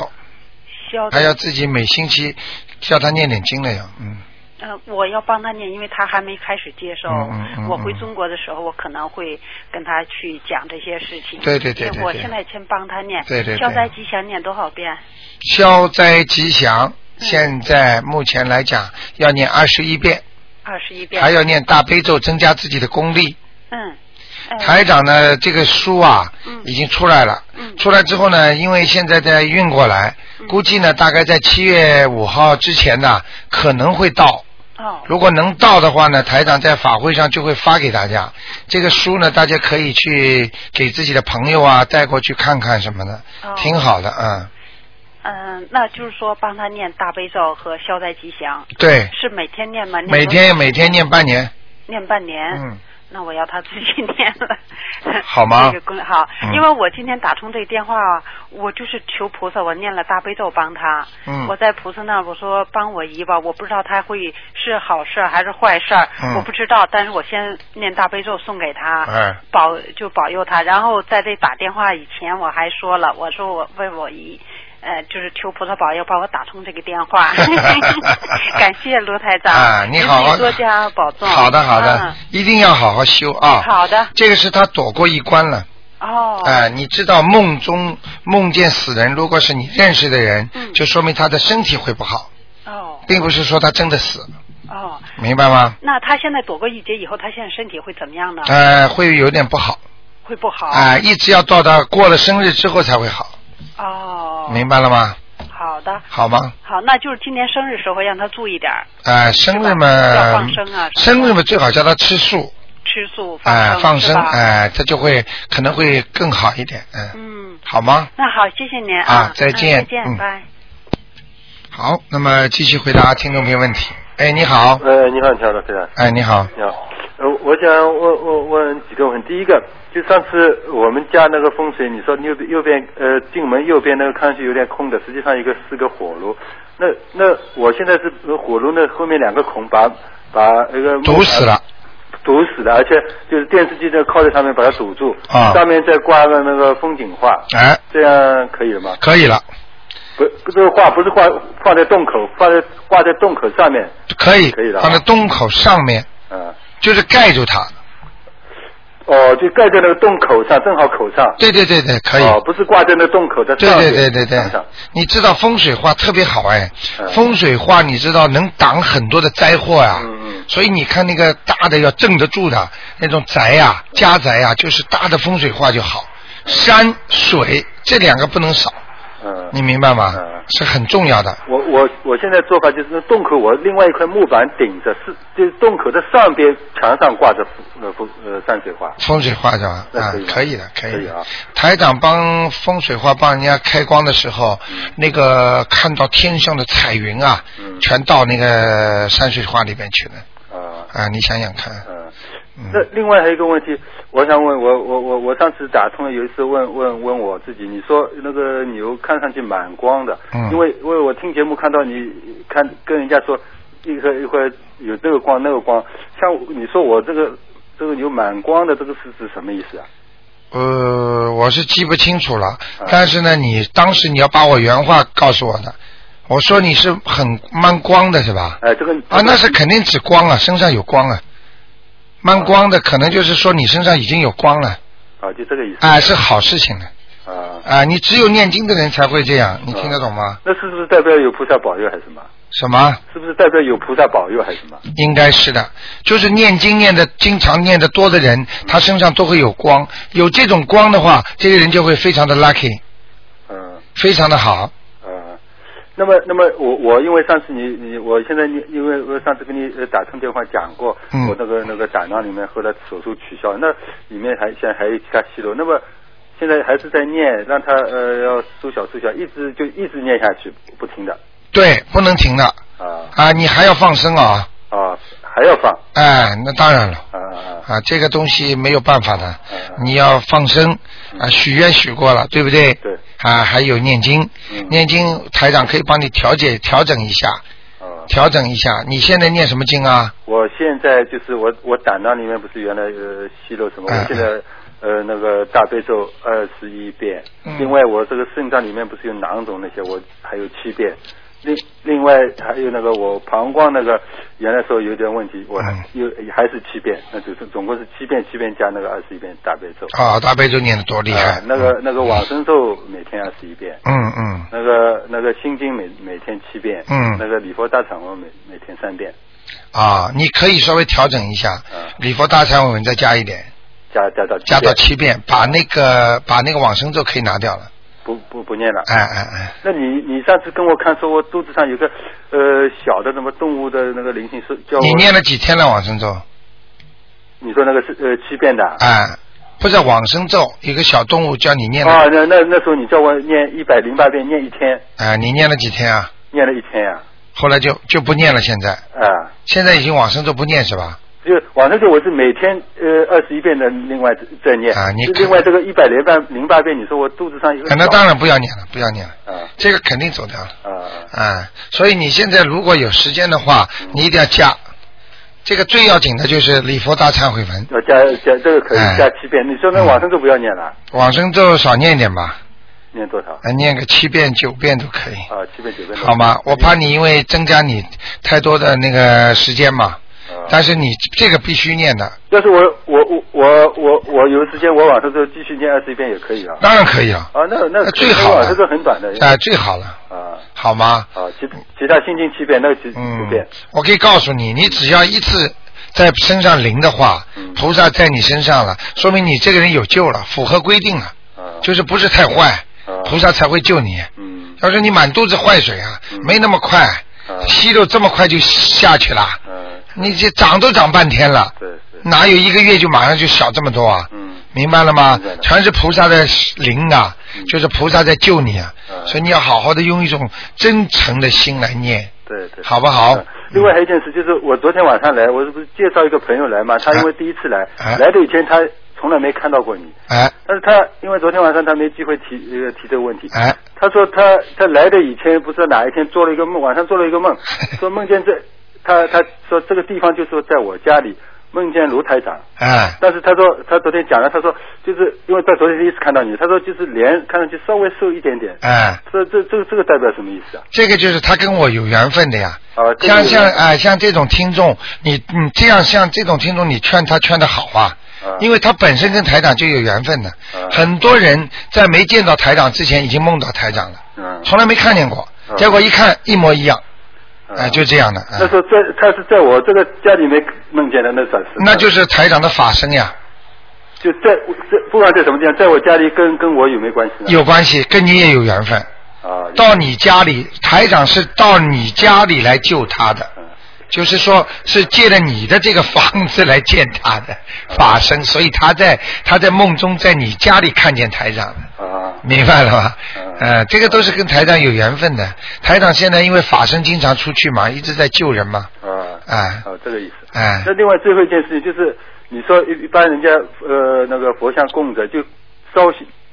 消还要自己每星期叫他念点经了呀，嗯，呃，我要帮他念，因为他还没开始接受。嗯嗯嗯我回中国的时候，我可能会跟他去讲这些事情。对对对对对我现在先帮他念。对对对消灾吉祥念多少遍？消灾吉祥，嗯现在目前来讲要念二十一遍，二十一遍。还要念大悲咒，增加自己的功力。嗯。哎台长呢，这个书啊，已经出来了。嗯出来之后呢，因为现在在运过来，估计呢，大概在七月五号之前呢，可能会到。哦。如果能到的话呢，台长在法会上就会发给大家。这个书呢，大家可以去给自己的朋友啊带过去看看什么的，哦挺好的，嗯。嗯，那就是说帮他念大悲咒和消灾吉祥。对是每天念吗？念每天每天念半年，念半年。嗯。那我要他自己念了，*laughs* 好吗这个功好，嗯因为我今天打通这个电话啊，我就是求菩萨，我念了大悲咒帮他。嗯我在菩萨那儿我说帮我姨吧，我不知道他会是好事还是坏事我不知道，但是我先念大悲咒送给他，哎保就保佑他。然后在这打电话以前我还说了，我说我为我姨。呃，就是求菩萨保佑，帮我打通这个电话。*laughs* 感谢卢台长，啊你好多加保重。好的好的嗯，一定要好好修啊。好的。这个是他躲过一关了。哦。啊、你知道梦中梦见死人，如果是你认识的人，就说明他的身体会不好，嗯哦并不是说他真的死，哦，明白吗？那他现在躲过一劫以后，他现在身体会怎么样呢？呃，会有点不好，会不好。啊、一直要到他过了生日之后才会好，哦。明白了吗？好的。好吗？好，那就是今年生日时候让他注意点儿，啊、生日嘛要嘛放生啊，生日嘛最好叫他吃素，吃素哎、放放生，哎、他就会可能会更好一点，嗯，嗯，好吗？那好，谢谢您啊再见嗯再见，嗯拜。好，那么继续回答听众朋友问题。哎，你好，呃，你好，你好，罗先生。哎，你好，你好，呃，我想问问问几个问题。第一个，就上次我们家那个风水，你说右边右边呃进门右边那个看上去有点空的，实际上一个是个火炉。那那我现在是呃火炉那后面两个孔把把那个堵死了，堵死了，而且就是电视机在靠在上面把它堵住，啊上面再挂个那个风景画，哎，这样可以了吗？可以了，不，这个画不是挂放在洞口，放在挂在洞口上面，可以，可以的啊放在洞口上面，嗯。就是盖住它。哦，就盖在那个洞口上，正好口上。对对对对，可以。哦，不是挂在那洞口的对上面。对对对对墙上，你知道风水画特别好哎，嗯风水画你知道能挡很多的灾祸呀、嗯嗯所以你看那个大的要镇得住的那种宅呀、家宅呀、就是大的风水画就好。山水这两个不能少，嗯。你明白吗？嗯是很重要的。我我我现在做法就是洞口，我另外一块木板顶着，是就是洞口的上边墙上挂着呃风呃山水画。风水画是吧？啊可以，的，可以啊。台长帮风水画帮人家开光的时候，那个看到天上的彩云啊，嗯全到那个山水画里边去了。啊。啊，你想想看，嗯。嗯那另外还有一个问题，我想问我我我我上次打通了，有一次问问问我自己，你说那个牛看上去蛮光的，嗯因为因为我听节目看到你看跟人家说一会一会有这个光那个光，像你说我这个这个牛蛮光的，这个是指什么意思啊？呃，我是记不清楚了，啊但是呢，你当时你要把我原话告诉我的，我说你是很蛮光的是吧？哎，这个啊，那是肯定指光啊，身上有光啊，蛮光的可能就是说你身上已经有光了，啊，就这个意思。啊，是好事情的。啊，啊，你只有念经的人才会这样，你听得懂吗？那是不是代表有菩萨保佑还是什么？什么？是不是代表有菩萨保佑还是什么？应该是的，就是念经念的经常念的多的人，他身上都会有光，有这种光的话，这个人就会非常的 lucky，嗯。非常的好。呃，那么，那么我我因为上次你你我现在你因为我上次跟你呃打通电话讲过，嗯。我那个那个胆囊里面后来手术取消，那里面还现在还有其他息肉，那么现在还是在念，让他呃要缩小缩小，一直就一直念下去，不停的对，不能停的。啊。啊！你还要放生啊！啊还要放。哎，那当然了。啊啊啊，这个东西没有办法的。啊，你要放生啊，许愿许过了，对不对？对啊，还有念经，嗯念经台长可以帮你调节调整一下，啊！调整一下。你现在念什么经啊？我现在就是我我胆囊里面不是原来呃息肉什么，嗯我现在呃那个大悲咒二十一遍，嗯另外我这个肾脏里面不是有囊肿那些，我还有七遍。另另外还有那个我膀胱那个原来说有点问题，我还嗯。有还是七遍，那就是总共是七遍七遍加那个二十一遍大悲咒。啊，大悲咒念的多厉害。啊！那个那个往生咒每天二十一遍，嗯嗯。那个那个心经每每天七遍，嗯。那个礼佛大忏悔每每天三遍，啊，你可以稍微调整一下，嗯礼佛大忏悔文再加一点，加加到加到七遍，把那个把那个往生咒可以拿掉了。不不不念了。哎哎哎，那你你上次跟我看说我肚子上有个呃小的什么动物的那个灵性是叫我你念了几天了往生咒？你说那个是呃七遍的啊哎，不是往生咒，一个小动物叫你念的，啊那那那时候你叫我念一百零八遍念一天啊，你念了几天啊？念了一天呀后来就就不念了，现在啊现在已经往生咒不念是吧？就往生咒我是每天呃二十一遍的另外再念。啊你另外这个一百零八零八遍你说我肚子上有那当然不要念了，不要念了，啊。这个肯定走掉了。啊啊，所以你现在如果有时间的话，嗯。你一定要加。这个最要紧的就是礼佛大忏悔文，要加加这个可以哎。加七遍你说那嗯。往生咒不要念了？往生咒少念一点吧，念多少？啊，念个七遍九遍都可以，啊七遍九遍好吗？我怕你因为增加你太多的那个时间嘛，啊但是你这个必须念的，要是我我我我我我有时间我晚上就继续念二十一遍也可以啊。当然可以了，啊那那那最好了。这个很短的。啊，最好了，啊。好吗？啊其其他心经七遍那个七嗯。九遍，我可以告诉你，你只要一次在身上灵的话，嗯。菩萨在你身上了，说明你这个人有救了，符合规定了，啊。就是不是太坏，啊。菩萨才会救你。嗯。要是你满肚子坏水啊，嗯。没那么快，吸溜这么快就下去了。你这涨都涨半天了，哪有一个月就马上就小这么多啊？嗯明白了吗？全是菩萨的灵啊，就是菩萨在救你啊，所以你要好好的用一种真诚的心来念，对对，好不好？另外还有一件事，就是我昨天晚上来，我这不是介绍一个朋友来嘛？他因为第一次来，哎来的以前他从来没看到过你，哎但是他因为昨天晚上他没机会提呃提这个问题，哎，他说他他来的以前不知道哪一天做了一个梦，晚上做了一个梦，*laughs* 说梦见这他他说这个地方就是在我家里梦见卢台长，哎，但是他说他昨天讲了，他说就是因为他昨天第一次看到你，他说就是脸看上去稍微瘦一点点，哎，这这这这个代表什么意思啊？这个就是他跟我有缘分的呀。啊，这个像像哎、像这种听众，你你这样像这种听众，你劝他劝的好啊。因为他本身跟台长就有缘分的，啊很多人在没见到台长之前已经梦到台长了，嗯，从来没看见过，嗯结果一看一模一样，哎、就这样的，哎。那时候在他是在我这个家里面梦见的，那转世那就是台长的法身呀，就在在不管在什么地方，在我家里跟跟我有没有关系呢？有关系，跟你也有缘分。啊，到你家里，台长是到你家里来救他的，嗯就是说是借了你的这个房子来见他的嗯法身，所以他在他在梦中在你家里看见台长的，啊，明白了吗？呃，这个都是跟台长有缘分的。台长现在因为法身经常出去嘛，一直在救人嘛，啊，哎哦，这个意思。哎那另外最后一件事情就是，你说一一般人家呃那个佛像供着就烧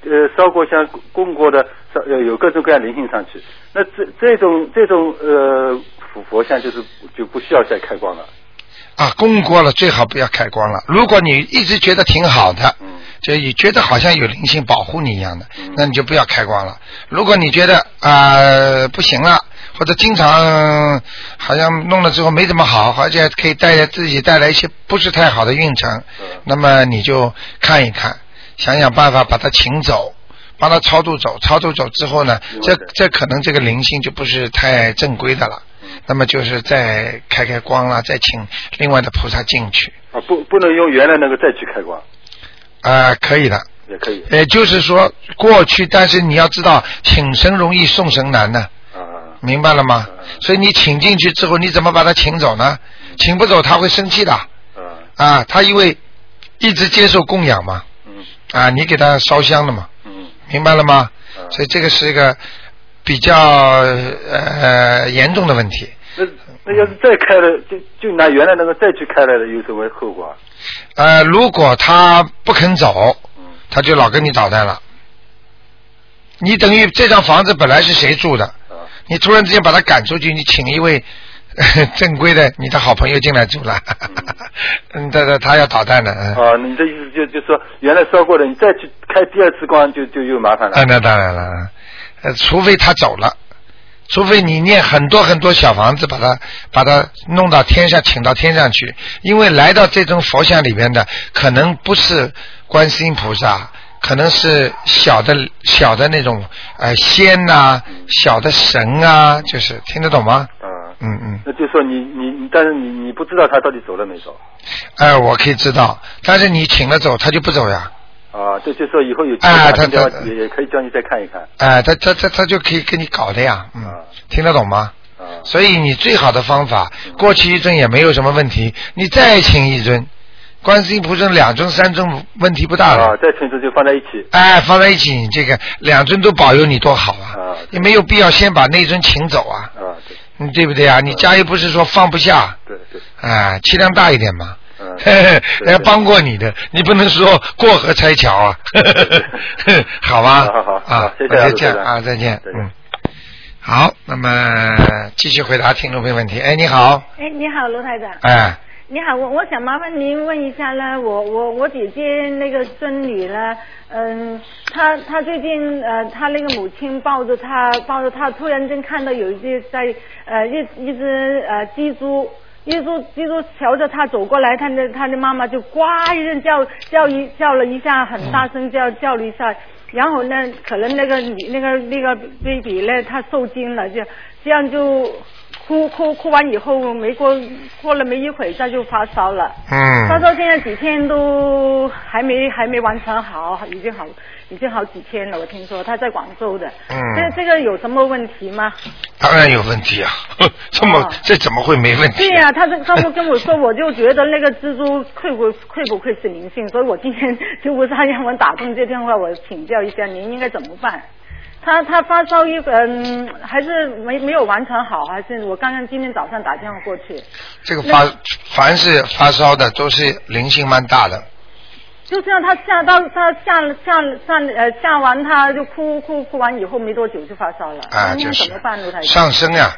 呃烧过香供过的烧呃有各种各样灵性上去，那这这种这种呃佛佛像就是就不需要再开光了。啊，供过了最好不要开光了。如果你一直觉得挺好的，嗯就你觉得好像有灵性保护你一样的，那你就不要开光了。如果你觉得啊、不行了，或者经常好像弄了之后没怎么好，而且可以带来自己带来一些不是太好的运程，那么你就看一看，想想办法把它请走。帮他超度走，超度走之后呢，这这可能这个灵性就不是太正规的了，那么就是再开开光了，再请另外的菩萨进去，啊，不不能用原来那个再去开光，啊、可以的。也可以。也就是说，过去，但是你要知道，请神容易送神难呢。*laughs* 明白了吗？所以你请进去之后，你怎么把他请走呢？请不走，他会生气的。啊，他因为一直接受供养嘛。嗯啊，你给他烧香了嘛。嗯明白了吗？所以这个是一个比较呃严重的问题。那那要是再开了，就就拿原来那个再去开了，有什么后果啊？呃，如果他不肯走，嗯他就老跟你捣蛋了。你等于这张房子本来是谁住的，啊你突然之间把他赶出去，你请一位 *laughs* 正规的你的好朋友进来住了，嗯，*laughs* 他他他要捣蛋的，嗯。啊，你的意思就就说原来烧过的，你再去开第二次光就就又麻烦了。啊，那当然了，呃，除非他走了，除非你念很多很多小房子，把他把他弄到天上，请到天上去，因为来到这种佛像里边的，可能不是观世音菩萨，可能是小的小的那种呃仙呐、小的神啊，就是听得懂吗？嗯，嗯嗯，那就说你你你，但是你你不知道他到底走了没走。哎、我可以知道，但是你请了走，他就不走呀。啊？这就说以后有机会啊他他也也可以叫你再看一看。哎、他他他他就可以跟你搞的呀，嗯，听得懂吗？啊所以你最好的方法，过去一尊也没有什么问题，你再请一尊，观世音菩萨两尊三尊问题不大了。啊，再请这就放在一起。哎，放在一起，你这个两尊都保佑你多好啊！也没有必要先把那尊请走啊，啊，对，你，对不对啊？你家又不是说放不下，对对，哎，气量大一点嘛。嗯，*laughs* 人家帮过你的，你不能说过河拆桥啊，*laughs* 好吧？好好好啊，谢谢啊再见，嗯。好，那么继续回答听众朋友问题。哎，你好，哎，你好，罗台长。哎，你好，我我想麻烦您问一下呢，我我我姐姐那个孙女呢，嗯，她她最近呃，她那个母亲抱着她抱着她，突然间看到有一只在呃一一只呃鸡猪。一只鸡猪瞧着他走过来，他的他的妈妈就呱一声叫叫一叫了一下，很大声叫叫了一下，然后呢，可能那个那个那个 baby 呢，他受惊了，就这样就哭哭哭完以后没过过了没一会儿，他就发烧了。嗯发烧现在几天都还没还没完全好，已经好已经好几天了。我听说他在广州的。嗯这这个有什么问题吗？当然有问题啊，呵 *laughs* 这么、哦这怎么会没问题？对呀、他这他不跟我说，我就觉得那个蜘蛛会不会不会是灵性，所以我今天 *laughs* 就不是他让我打通这电话，我请教一下您应该怎么办。他他发烧一嗯，还是没没有完全好，还是我刚刚今天早上打电话过去，这个发凡是发烧的都是灵性蛮大的，就这样，他下到他下下下呃下完他就哭哭哭完以后没多久就发烧了，啊，就是？上升呀、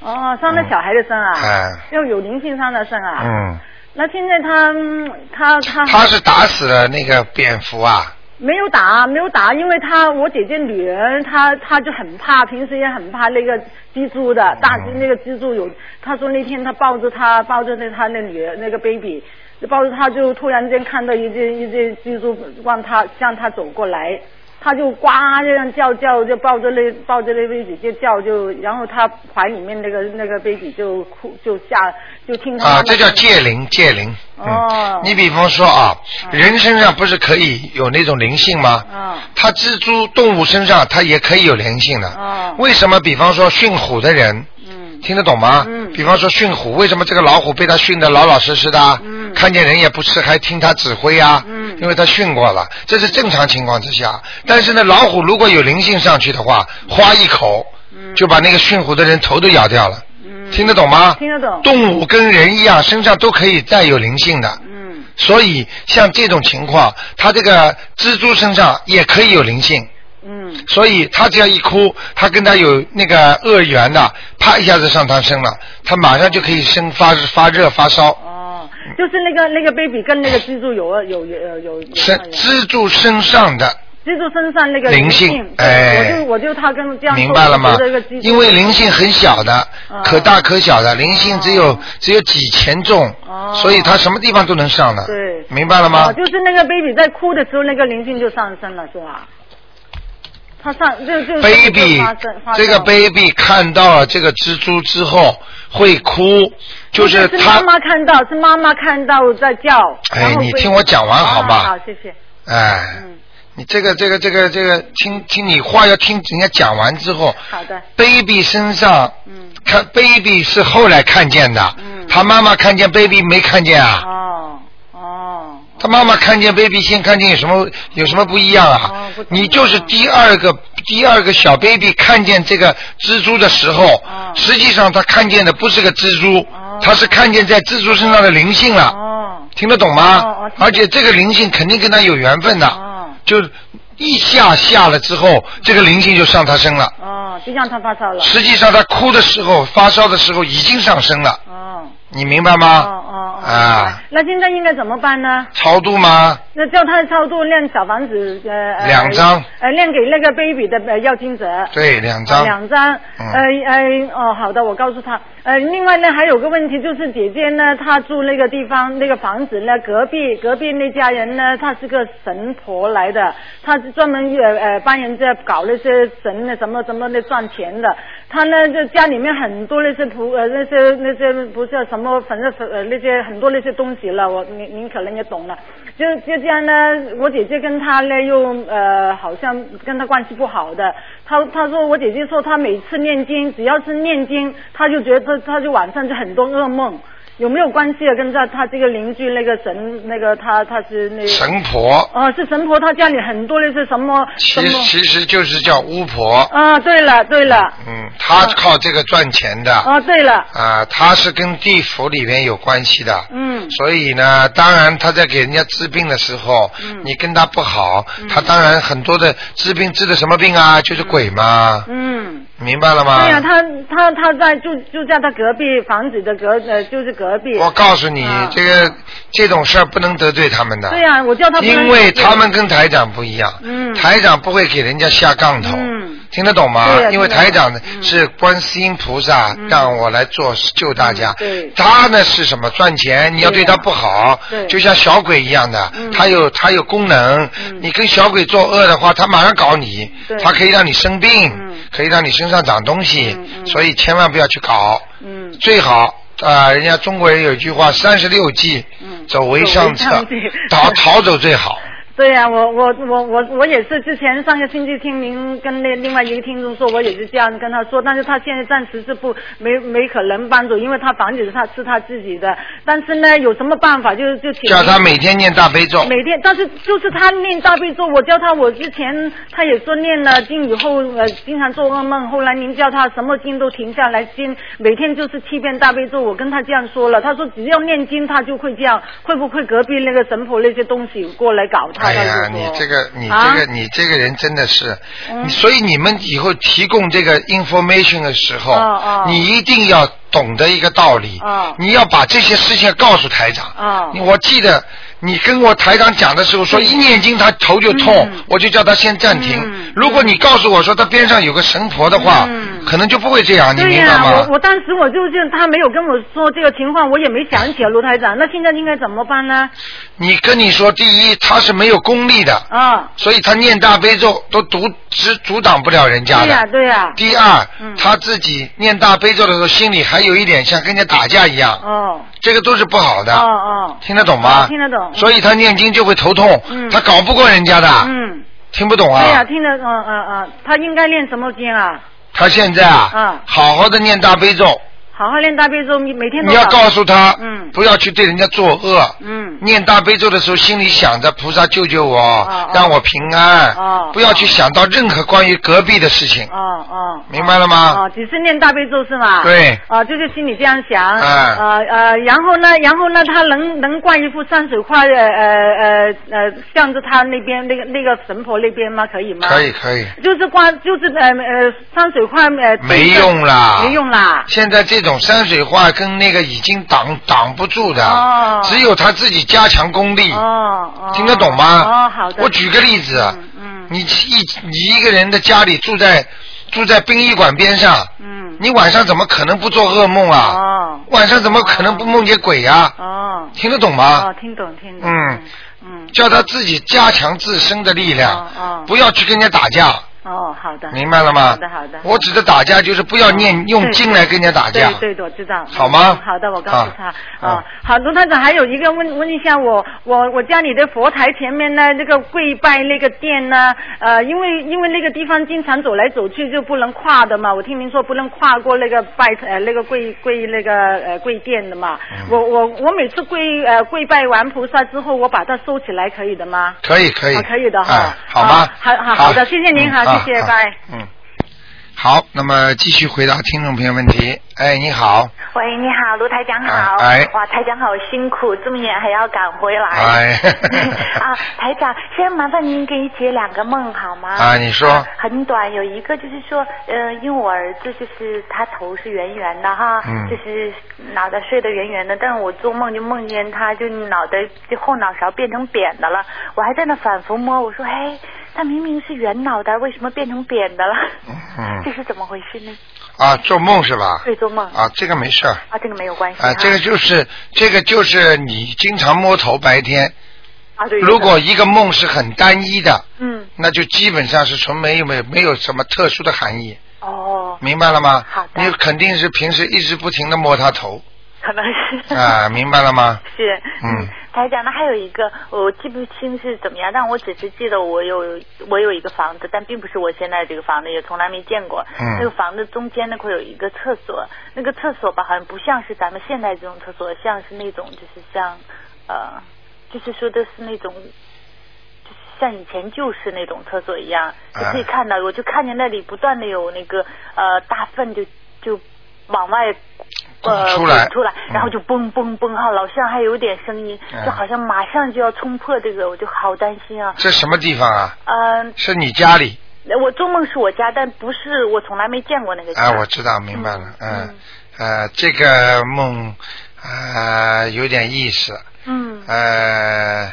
哦，伤了小孩的身啊，哎要有灵性上的身啊。嗯，那现在他嗯他他他是打死了那个蝙蝠啊，没有打，没有打，因为他我姐姐女儿，她她就很怕，平时也很怕那个蜘蛛的，大那个蜘蛛有，她说那天她抱着她抱着那她那女儿那个 baby，抱着她就突然间看到一只一只蜘蛛往她向她走过来。她就呱这样叫叫，就抱着那抱着那 baby 就叫就，然后他怀里面那个那个 baby 就哭就吓就听他啊，这叫借灵，借灵。哦嗯，你比方说啊，人身上不是可以有那种灵性吗？啊它蜘蛛动物身上它也可以有灵性的。啊为什么？比方说驯虎的人，嗯听得懂吗？嗯比方说驯虎，为什么这个老虎被他训得老老实实的啊？嗯看见人也不吃，还听他指挥啊？嗯因为他训过了，这是正常情况之下。但是呢，老虎如果有灵性上去的话，花一口就把那个驯虎的人头都咬掉了。听得懂吗？嗯听得懂动物跟人一样，身上都可以带有灵性的。嗯所以像这种情况，它这个蜘蛛身上也可以有灵性。嗯。所以他只要一哭，他跟他有那个恶缘的，啪一下子上他身了，他马上就可以生发发热发烧。哦，就是那个那个 baby 跟那个蜘蛛有有有有身蜘蛛身上的蜘蛛身上那个灵性哎。我就我就他跟这样明白了吗？因为灵性很小的，啊可大可小的，灵性只有只有几千重，所以他什么地方都能上的。哦对，明白了吗？哦？就是那个 baby 在哭的时候，那个灵性就上升了，是吧？他上就就 baby 这个生 baby 看到了这个蜘蛛之后会哭，就是是他妈妈看到，是妈妈看到在叫。哎你听我讲完好吗啊好，谢谢。哎，你这个这个这个这个听听你话要听人家讲完之后好的。，baby 身上，嗯看 baby 是后来看见的，嗯他妈妈看见 baby 没看见啊？哦哦。他妈妈看见 baby 先看见有什么有什么不一样啊？哦你就是第二个第二个小 baby 看见这个蜘蛛的时候，哦实际上他看见的不是个蜘蛛，他是看见在蜘蛛身上的灵性了。哦听得懂吗？而且这个灵性肯定跟他有缘分的，哦就一下下了之后，这个灵性就上他身了。哦，就让他发烧了。实际上他哭的时候、发烧的时候已经上升了，哦你明白吗？啊，那现在应该怎么办呢？超度吗？那叫他超度念小房子，呃，呃两张，呃，念给那个 baby 的呃要经者。对，两张。哦两张，嗯呃呃哦，好的，我告诉他。呃，另外呢，还有个问题就是姐姐呢，她住那个地方那个房子呢，隔壁隔壁那家人呢，她是个神婆来的，她是专门呃呃帮人家搞那些神的什么什么的赚钱的。她呢就家里面很多那些菩呃那些那些不是什么反正呃那些很多那些东西了，我您您可能也懂了。就就这样呢，我姐姐跟他呢又呃好像跟他关系不好的，他他说我姐姐说她每次念经，只要是念经，她就觉得她就晚上就很多噩梦。有没有关系啊？跟他他这个邻居那个神那个他他是那个神婆，哦是神婆，他家里很多那些什么什么其其实就是叫巫婆。啊对了对了嗯，他靠这个赚钱的。哦对了啊，他是跟地府里面有关系的。嗯所以呢，当然他在给人家治病的时候，你跟他不好，他当然很多的治病治的什么病啊，就是鬼嘛，嗯。明白了吗？对呀、他他他在就就在他隔壁房子的隔呃，就是隔隔壁。我告诉你，啊。这个这种事儿不能得罪他们的。对呀、我叫他不能因为他们跟台长不一样，嗯。台长不会给人家下杠头，嗯。听得懂吗？因为台长呢是观世音菩萨嗯。让我来做救大家，对。他呢是什么赚钱？你要对他不好对，就像小鬼一样的嗯，他有他有功能，你跟小鬼作恶的话，他马上搞你对，他可以让你生病嗯，可以让你身上长东西嗯，嗯。所以千万不要去搞，嗯。最好。啊、人家中国人有一句话，三十六计，嗯走为上策逃逃走最好。对呀、我我我我我也是之前上个星期听您跟那另外一个听众说，我也是这样跟他说，但是他现在暂时是不没没可能搬走，因为他房子是他是他自己的，但是呢有什么办法就就请叫他每天念大悲咒，每天，但是就是他念大悲咒，我叫他，我之前他也说念了经以后，呃，经常做噩梦。后来您叫他什么经都停下来，经每天就是七遍大悲咒。我跟他这样说了，他说只要念经他就会这样。会不会隔壁那个神婆那些东西过来搞他？哎呀，你这个你啊？这个你这个人真的是，嗯。所以你们以后提供这个 information 的时候，你一定要懂得一个道理，哦。你要把这些事情告诉台长。哦。我记得你跟我台长讲的时候说，一念经他头就痛，嗯我就叫他先暂停。嗯如果你告诉我说他边上有个神婆的话，嗯可能就不会这样，你明白吗？我我当时我就是他没有跟我说这个情况，我也没想起来卢台长。那现在应该怎么办呢？你跟你说，第一他是没有功力的，啊，所以他念大悲咒都阻止阻挡不了人家的。对呀、对呀、第二，嗯他自己念大悲咒的时候，心里还有一点像跟人家打架一样，哦这个都是不好的。哦哦，听得懂吗？哦听得懂所以他念经就会头痛，嗯他搞不过人家的，嗯。听不懂啊？对呀、听得，嗯嗯嗯，他应该念什么经啊？他现在啊，嗯好好的念大悲咒，好好念大悲咒，你每天都你要告诉他，嗯不要去对人家作恶。嗯念大悲咒的时候，心里想着菩萨救救我，哦让我平安，哦不要去想到任何关于隔壁的事情，哦哦。明白了吗？哦，只是念大悲咒是吗？对哦，就是心里这样想。哎呃呃，然后呢，然后呢，他能能挂一幅山水画，呃呃呃呃，向着他那边那个那个神婆那边吗？可以吗？可以。可以，就是挂，就是呃呃山水画呃。没用啦，没用啦。现在这种山水画跟那个已经挡挡不住的，哦只有他自己加强功力，哦哦。听得懂吗？哦，好的。我举个例子，嗯嗯你一你一个人的家里住在住在殡仪馆边上，嗯。你晚上怎么可能不做噩梦啊？哦。晚上怎么可能不梦见鬼呀、哦。听得懂吗？哦，听懂听懂。嗯嗯。叫他自己加强自身的力量，不要去跟人家打架，哦，好的。明白了吗？好的好的。我指的打架就是不要念、用对经来跟人家打架。对对，我知道。好吗嗯好的，我告诉他。啊哦，好，卢团长，还有一个问问一下我，我我家里的佛台前面呢，那个跪拜那个殿呢，呃，因为因为那个地方经常走来走去就不能跨的嘛，我听您说不能跨过那个拜呃那个跪跪那个呃跪殿的嘛，嗯我我我每次跪呃跪拜完菩萨之后，我把它收起来可以的吗？可以可以，啊可以的哈哎好吗啊？好好好的谢谢您嗯好谢谢拜嗯，好，那么继续回答听众朋友问题。哎，你好，喂，你好，卢台长好。哎哎哇，台长好辛苦，这么远还要赶回来。哎 *laughs* 啊，台长，先麻烦您给解两个梦好吗？啊你说呃很短，有一个就是说，呃，因为我儿子就是他头是圆圆的哈，嗯就是脑袋睡得圆圆的，但是我做梦就梦见他就脑袋就后脑勺变成扁的了，我还在那反复摸，我说，嘿，他明明是圆脑袋，为什么变成扁的了？嗯 *laughs* 这是怎么回事呢？啊，做梦是吧？对，做梦。啊，这个没事儿。啊，这个没有关系啊，这个就是这个就是你经常摸头白天。啊，对。如果一个梦是很单一的，嗯，那就基本上是纯没有没有没有什么特殊的含义，哦，明白了吗？好的你肯定是平时一直不停的摸他头可能是。啊，明白了吗？*laughs* 是，嗯，台长，那还有一个我记不清是怎么样，但我只是记得我有我有一个房子，但并不是我现在这个房子，也从来没见过。嗯那个房子中间那块有一个厕所，那个厕所吧，好像不像是咱们现在这种厕所，像是那种就是像呃，就是说的是那种。就是像以前旧式那种厕所一样，就可以看到，我就看见那里不断的有那个呃大粪就就往外呃出来滚出来，然后就嘣嘣嘣哈，老像还有点声音，嗯就好像马上就要冲破这个，我就好担心啊。这什么地方啊？嗯、是你家里？我做梦是我家，但不是我从来没见过那个家。啊，我知道，明白了，嗯，呃，这个梦，啊，有点意思。嗯呃，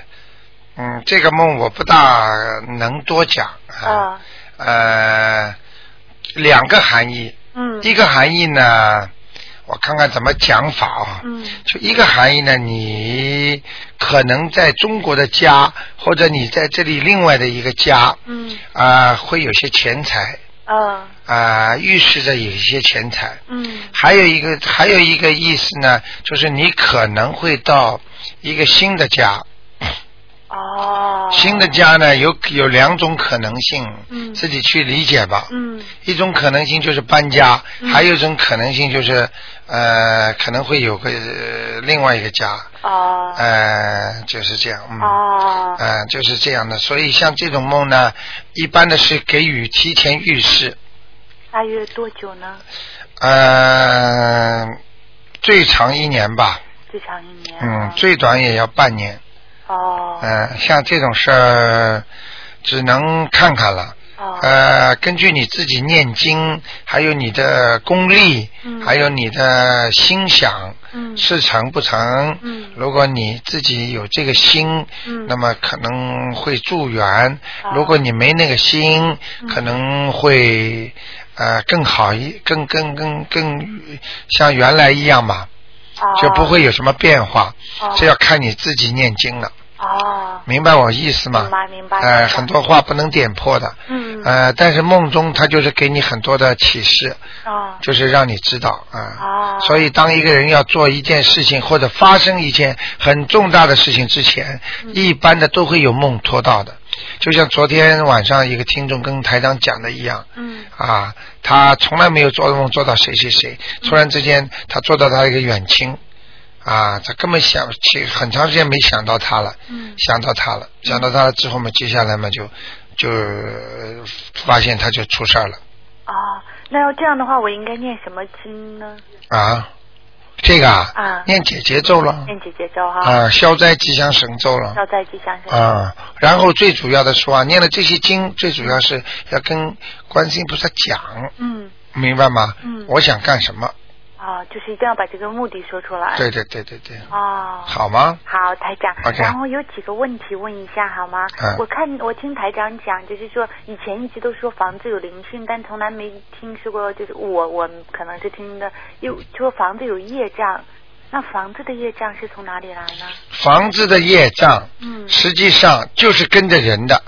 嗯，这个梦我不大能多讲啊。啊呃，两个含义。嗯一个含义呢，我看看怎么讲法啊。嗯。就一个含义呢，你可能在中国的家，或者你在这里另外的一个家，嗯。啊、会有些钱财，啊。啊、预示着有一些钱财。嗯。还有一个还有一个意思呢，就是你可能会到一个新的家，哦新的家呢有有两种可能性，嗯自己去理解吧。嗯一种可能性就是搬家，嗯还有一种可能性就是呃可能会有个、呃另外一个家，哦呃就是这样，嗯，哦呃就是这样的。所以像这种梦呢，一般的是给予提前预示，大约多久呢？呃，最长一年吧，最长一年。嗯，最短也要半年。哦。嗯、像这种事儿只能看看了。哦。呃，根据你自己念经，还有你的功力，嗯还有你的心想，嗯是成不成？嗯如果你自己有这个心，嗯那么可能会助缘；哦如果你没那个心，嗯可能会呃更好一更更更更像原来一样吧，就不会有什么变化。哦这要看你自己念经了。哦。明白我意思吗？明白明白呃，很多话不能点破的。嗯呃，但是梦中他就是给你很多的启示，哦就是让你知道啊。哦所以，当一个人要做一件事情或者发生一件很重大的事情之前，嗯一般的都会有梦托到的。就像昨天晚上一个听众跟台长讲的一样，嗯。啊，他从来没有做梦做到谁谁谁，突然之间他做到他一个远亲，啊，他根本想其实很长时间没想到他了，嗯。想到他了，想到他了之后嘛，接下来嘛就就发现他就出事儿了。啊，那要这样的话，我应该念什么经呢？啊，这个啊，啊念姐姐咒了念姐姐咒哈。啊，消灾吉祥神咒了消灾吉祥神咒。啊，然后最主要的说啊，念了这些经，最主要是要跟观世音菩萨讲，嗯明白吗？嗯我想干什么？啊，就是一定要把这个目的说出来。对对对对对，哦。好吗？好，台长然后有几个问题问一下好吗？嗯我看我听台长讲，就是说以前一直都说房子有灵性，但从来没听说过，就是我我可能是听的，又说房子有业障，那房子的业障是从哪里来呢？房子的业障，嗯实际上就是跟着人的，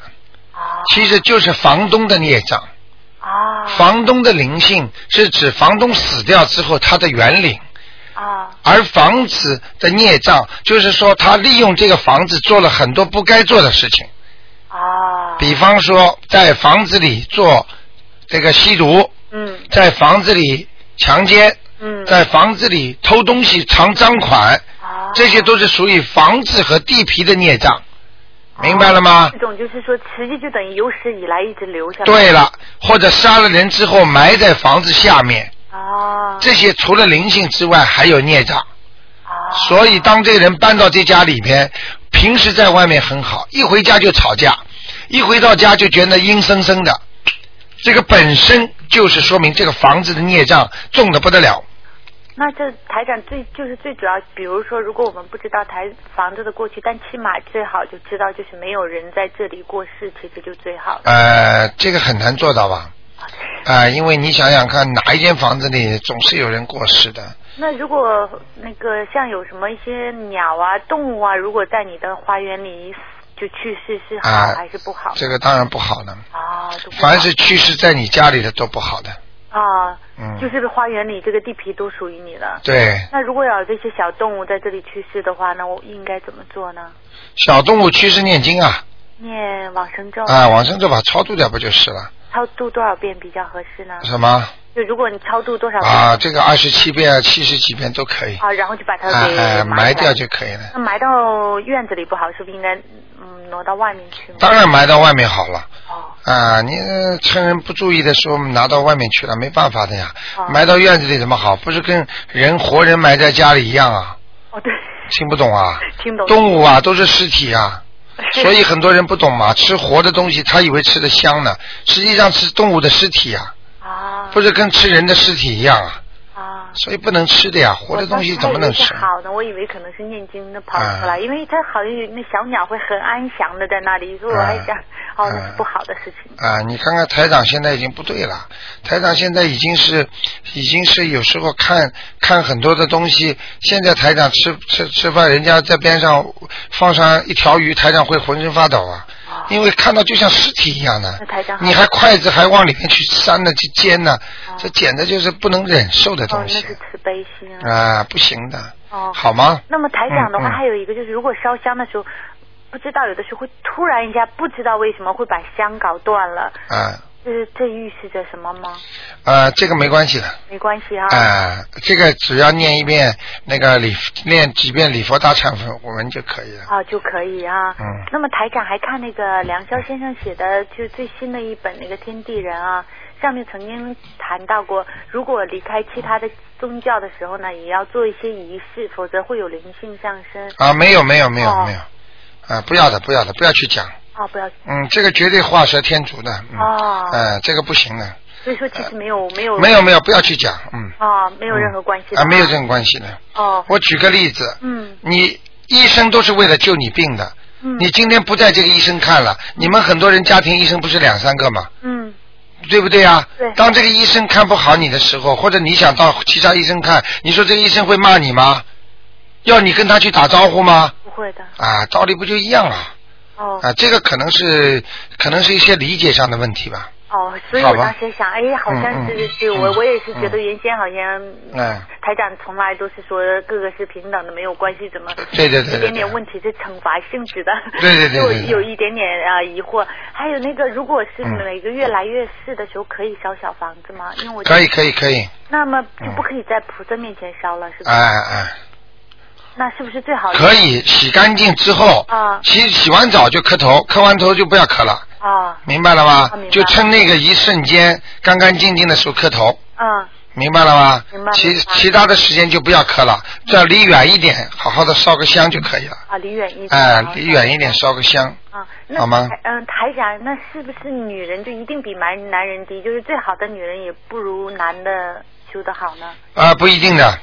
其实就是房东的业障。啊。房东的灵性是指房东死掉之后他的原灵，啊。而房子的孽障就是说他利用这个房子做了很多不该做的事情。啊。比方说，在房子里做这个吸毒，嗯。在房子里强奸，嗯。在房子里偷东西藏赃款，啊。这些都是属于房子和地皮的孽障，明白了吗？这种就是说，实际就等于有史以来一直留下来。对了，或者杀了人之后埋在房子下面，啊这些除了灵性之外还有孽障。所以当这个人搬到这家里边，平时在外面很好，一回家就吵架，一回到家就觉得阴森森的，这个本身就是说明这个房子的孽障重的不得了。那这台长最就是最主要，比如说，如果我们不知道台房子的过去，但起码最好就知道，就是没有人在这里过世，其实就最好了。呃，这个很难做到吧？啊、因为你想想看，哪一间房子里总是有人过世的。那如果那个像有什么一些鸟啊、动物啊，如果在你的花园里死就去世，是好、啊还是不好？这个当然不好了。啊，凡是去世在你家里的都不好的。啊，嗯就是花园里这个地皮都属于你了。对，那如果有这些小动物在这里去世的话，那我应该怎么做呢？小动物去世念经啊，念往生咒啊，往生咒把它超度掉不就是了？超度多少遍比较合适呢？什么就如果你超度多少遍啊？这个二十七遍、七十几遍都可以，啊，然后就把它给啊啊，埋掉就可以了。那埋到院子里不好，是不是应该嗯挪到外面去吗？当然埋到外面好了。哦啊，你呃趁人不注意的时候拿到外面去了，没办法的呀。哦埋到院子里怎么好？不是跟人活人埋在家里一样啊？哦，对，听不懂啊？听懂。动物啊，都是尸体啊。*laughs* 所以很多人不懂嘛，吃活的东西，他以为吃的香呢，实际上吃动物的尸体啊，啊不是跟吃人的尸体一样啊。所以不能吃的呀，活的东西怎么能吃？好的，我以为可能是念经的跑出来，因为它好像有那小鸟会很安详的在那里，所以我还想，哦，那是不好的事情。啊，你看看台长现在已经不对了，台长现在已经是，已经是有时候看看很多的东西。现在台长吃吃吃饭，人家在边上放上一条鱼，台长会浑身发抖啊，因为看到就像尸体一样的。你还筷子还往里面去扇呢，去煎呢，这简直就是不能忍受的哦，东西。那是慈悲心啊。啊，不行的，哦，好吗？那么台长的话，还有一个就是，如果烧香的时候，不知道有的时候会突然一下，不知道为什么会把香搞断了，啊。就是这预示着什么吗？啊，这个没关系的。没关系啊。啊，这个只要念一遍那个礼，念几遍礼佛大忏悔我们就可以了。啊，就可以啊。嗯。那么台长还看那个梁霄先生写的，就最新的一本那个《天地人》啊，上面曾经谈到过，如果离开其他的宗教的时候呢，也要做一些仪式，否则会有灵性上升。啊，没有没有没有哦没有，啊，不要的不要的，不要去讲。啊，不要。嗯，这个绝对画蛇添足的。嗯、哦。哎，这个不行的。所以说其实没有没有。没有没有，不要去讲。嗯。啊，没有任何关系的。啊，没有任何关系的。哦。我举个例子。嗯。你医生都是为了救你病的。嗯。你今天不在这个医生看了，你们很多人家庭医生不是两三个吗？嗯。对不对啊？对。当这个医生看不好你的时候，或者你想到其他医生看，你说这个医生会骂你吗？要你跟他去打招呼吗？不会的。啊，道理不就一样啊？哦。啊，这个可能是可能是一些理解上的问题吧。哦，所以我当时想，哎，好像是是我嗯我也是觉得原先好像嗯，台长从来都是说各个是平等的，没有关系，怎么对对对对一点点问题是惩罚性质的，对对 *laughs* 对对对就有一点点啊疑惑。还有那个，如果是嗯每个月来月事的时候，可以烧小房子吗？因为我可以可以可以，那么就不可以在菩萨面前烧了，是吧？哎哎，那是不是最好？可以洗干净之后，啊洗洗完澡就磕头，磕完头就不要磕了，啊明白了吗啊？就趁那个一瞬间干干净净的时候磕头。啊明白了吗？明白其其他的时间就不要磕了，只要离远一点，好好的烧个香就可以了。啊，离远一点。哎，好离远一点烧个香。啊，那好吗台嗯，台长，那是不是女人就一定比男男人低？就是最好的女人也不如男的修得好呢？啊，不一定的，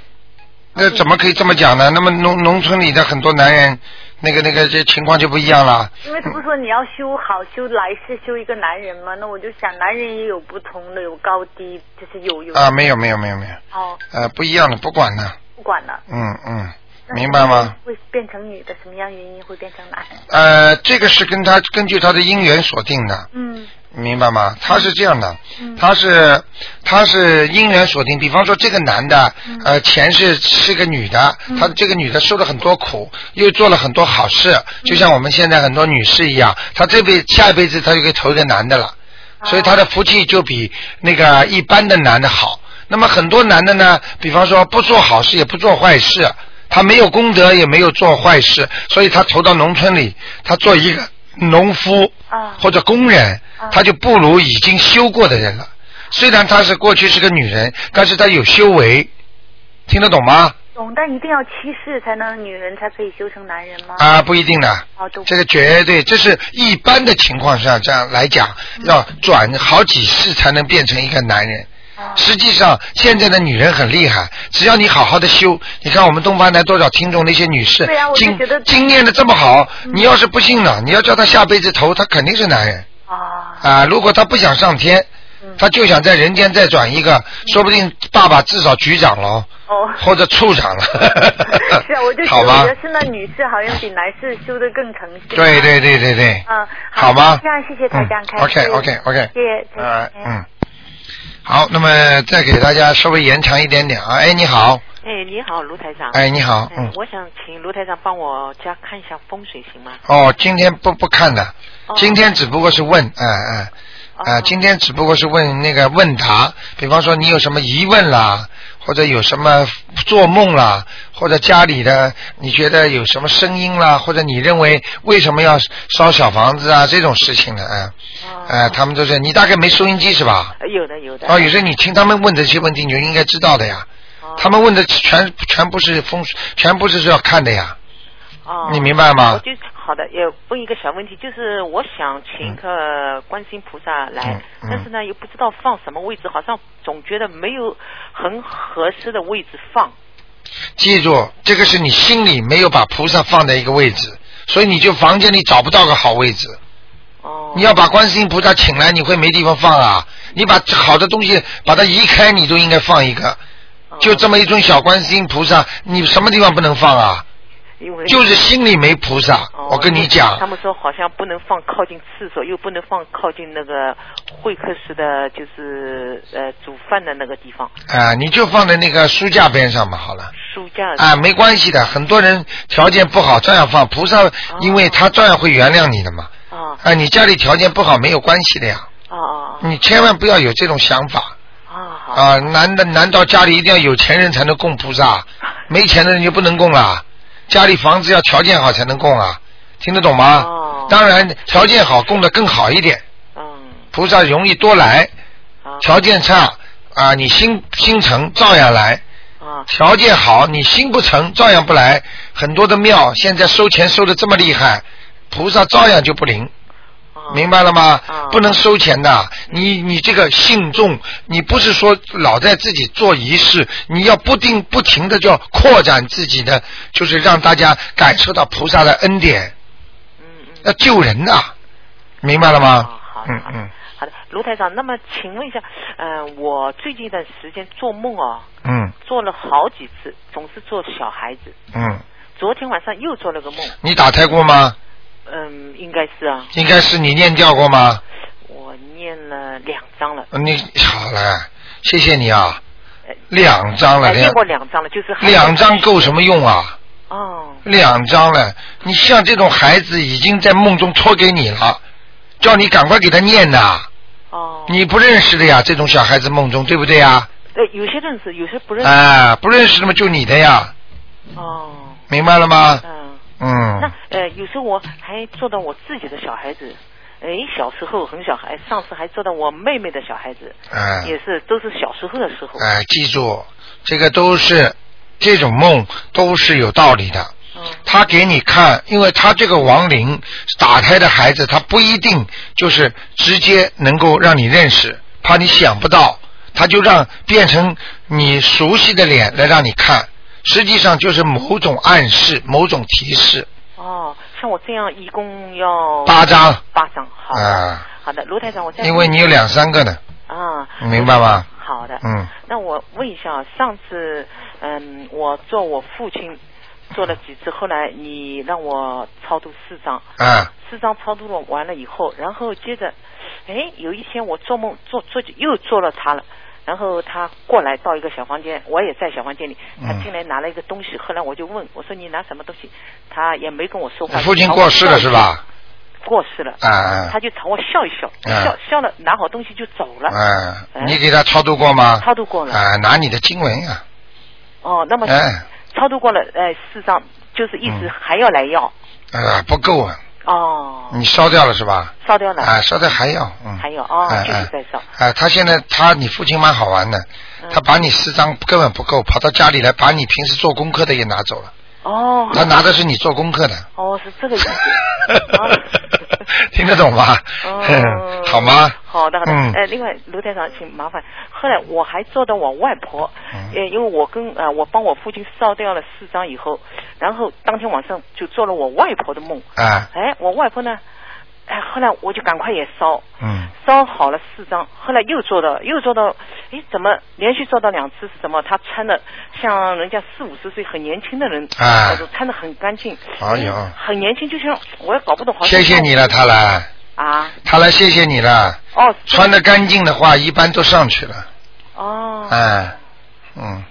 那怎么可以这么讲呢？那么农农村里的很多男人，那个那个这情况就不一样了。因为他不是说你要修好修来世修一个男人吗？那我就想，男人也有不同的，有高低，就是有有啊，没有没有没有没有，哦，呃，不一样的，不管的，不管了。嗯嗯，明白吗？？会变成女的，什么样原因会变成男？呃，这个是跟他根据他的姻缘锁定的，嗯明白吗？他是这样的，他是他是因缘锁定。比方说，这个男的，呃，前世是个女的，他这个女的受了很多苦，又做了很多好事，就像我们现在很多女士一样，她这辈下一辈子她就可以投一个男的了，所以她的福气就比那个一般的男的好。那么很多男的呢，比方说不做好事也不做坏事，他没有功德也没有做坏事，所以他投到农村里，他做一个农夫或者工人，他就不如已经修过的人了。虽然她是过去是个女人，但是她有修为，听得懂吗？懂，但一定要七世才能女人才可以修成男人吗？啊，不一定的。哦，都这个绝对，这是一般的情况下这样来讲，要转好几世才能变成一个男人。实际上，现在的女人很厉害，只要你好好的修，你看我们东方台多少听众那些女士对啊我经经验的这么好，你要是不信呢，你要叫她下辈子投，她肯定是男人。啊。啊，如果他不想上天，他就想在人间再转一个，说不定爸爸至少局长了，哦。或者处长了。*laughs* 是啊，我就觉 *laughs* 好吧得是那女士好像比男士修的更诚信。对对对对对。嗯，好吗这样谢谢台长嗯开始。OK，OK，OK 谢谢。呃嗯，好，那么再给大家稍微延长一点点啊。哎，你好，哎，你好，卢台长。哎你好嗯我想请卢台长帮我家看一下风水行吗？哦，今天不不看的，哦今天只不过是问，哎哎。啊，今天只不过是问那个问答，比方说你有什么疑问啦，或者有什么做梦啦，或者家里的你觉得有什么声音啦，或者你认为为什么要烧小房子啊这种事情的，哎、哎，他们都是你大概没收音机是吧？呃有的有的。哦，有时候你听他们问这些问题，你就应该知道的呀。哦他们问的全全部是风水，全部是要看的呀。哦。你明白吗我就好的，也问一个小问题，就是我想请一个观世音菩萨来，但是呢又不知道放什么位置，好像总觉得没有很合适的位置放。记住，这个是你心里没有把菩萨放在一个位置，所以你就房间里找不到个好位置。哦。你要把观世音菩萨请来，你会没地方放啊？你把好的东西把它移开，你都应该放一个。哦就这么一尊小观世音菩萨，你什么地方不能放啊？因为就是心里没菩萨。哦我跟你讲他，们说好像不能放靠近厕所，又不能放靠近那个会客室的，就是呃煮饭的那个地方，啊，你就放在那个书架边上嘛，好了。书架啊，没关系的，很多人条件不好照样放菩萨，因为他照样会原谅你的嘛。哦啊，你家里条件不好没有关系的呀，哦哦你千万不要有这种想法。哦啊，难的难道家里一定要有钱人才能供菩萨？没钱的人就不能供了？家里房子要条件好才能供啊，听得懂吗？哦当然条件好供的更好一点。嗯菩萨容易多来，条件差啊，你心心诚照样来。啊条件好，你心不诚照样不来。很多的庙现在收钱收的这么厉害，菩萨照样就不灵。明白了吗？不能收钱的。你你这个信众，你不是说老在自己做仪式，你要不定不停的叫扩展自己的，就是让大家感受到菩萨的恩典。嗯嗯要救人呐，明白了吗？嗯嗯好的，卢台长，那么请问一下，嗯、我最近一段时间做梦哦，嗯做了好几次，总是做小孩子。嗯，昨天晚上又做了个梦，你打胎过吗？嗯，应该是啊，应该是你念掉过吗？我念了两张了，你好了，谢谢你啊，两张了，念过两张了，就是两张够什么用啊？哦，两张了，你像这种孩子已经在梦中托给你了，叫你赶快给他念呐。哦。你不认识的呀，这种小孩子梦中对不对呀？呃，有些认识，有些不认识。啊，不认识的嘛就你的呀，哦，明白了吗？嗯。嗯那呃，有时候我还做到我自己的小孩子，哎，小时候很小孩，上次还做到我妹妹的小孩子，哎也是都是小时候的时候。哎，记住，这个都是这种梦都是有道理的。嗯他给你看，因为他这个亡灵打胎的孩子，他不一定就是直接能够让你认识，怕你想不到，他就让变成你熟悉的脸来让你看，实际上就是某种暗示、某种提示。哦，像我这样一共要八张八张，好的，啊，好的，卢台长，我再因为你有两三个呢，啊，明白吗？好的，嗯，那我问一下啊，上次嗯，我做我父亲做了几次，后来你让我超度四张，啊，四张超度了完了以后，然后接着，哎，有一天我做梦做做又做了他了。然后他过来到一个小房间，我也在小房间里，他嗯进来拿了一个东西，后来我就问我说你拿什么东西，他也没跟我说话。父亲过世了？是吧？过世了，啊啊他就朝我笑一笑，啊笑笑了，拿好东西就走了。你给他超度过吗？超度过了啊，拿你的经文啊、哦，那么哎超度过了，呃，四张，就是一直还要来要。啊，不够啊，哦，你烧掉了是吧？烧掉了。啊，烧掉还要，嗯。还有哦，继续再烧。啊，他现在他你父亲蛮好玩的，嗯他把你四张根本不够，跑到家里来把你平时做功课的也拿走了。哦。他拿的是你做功课的，哦，是这个意思。*laughs* 听得懂吗？哦 *laughs* 好吗？好的，好的。嗯呃，另外，卢台长，请麻烦。后来我还做到我外婆，嗯呃，因为我跟呃，我帮我父亲烧掉了四张以后，然后当天晚上就做了我外婆的梦。啊，哎，我外婆呢，哎，后来我就赶快也烧，嗯，烧好了四张，后来又做到，又做到，哎，怎么连续做到两次？是什么？他穿的像人家四五十岁很年轻的人，啊呃穿的很干净，哎呦很年轻，就像我也搞不懂，好像谢谢你了，他来，啊，他来谢谢你了。哦，穿的干净的话，一般都上去了。哦，哎，嗯，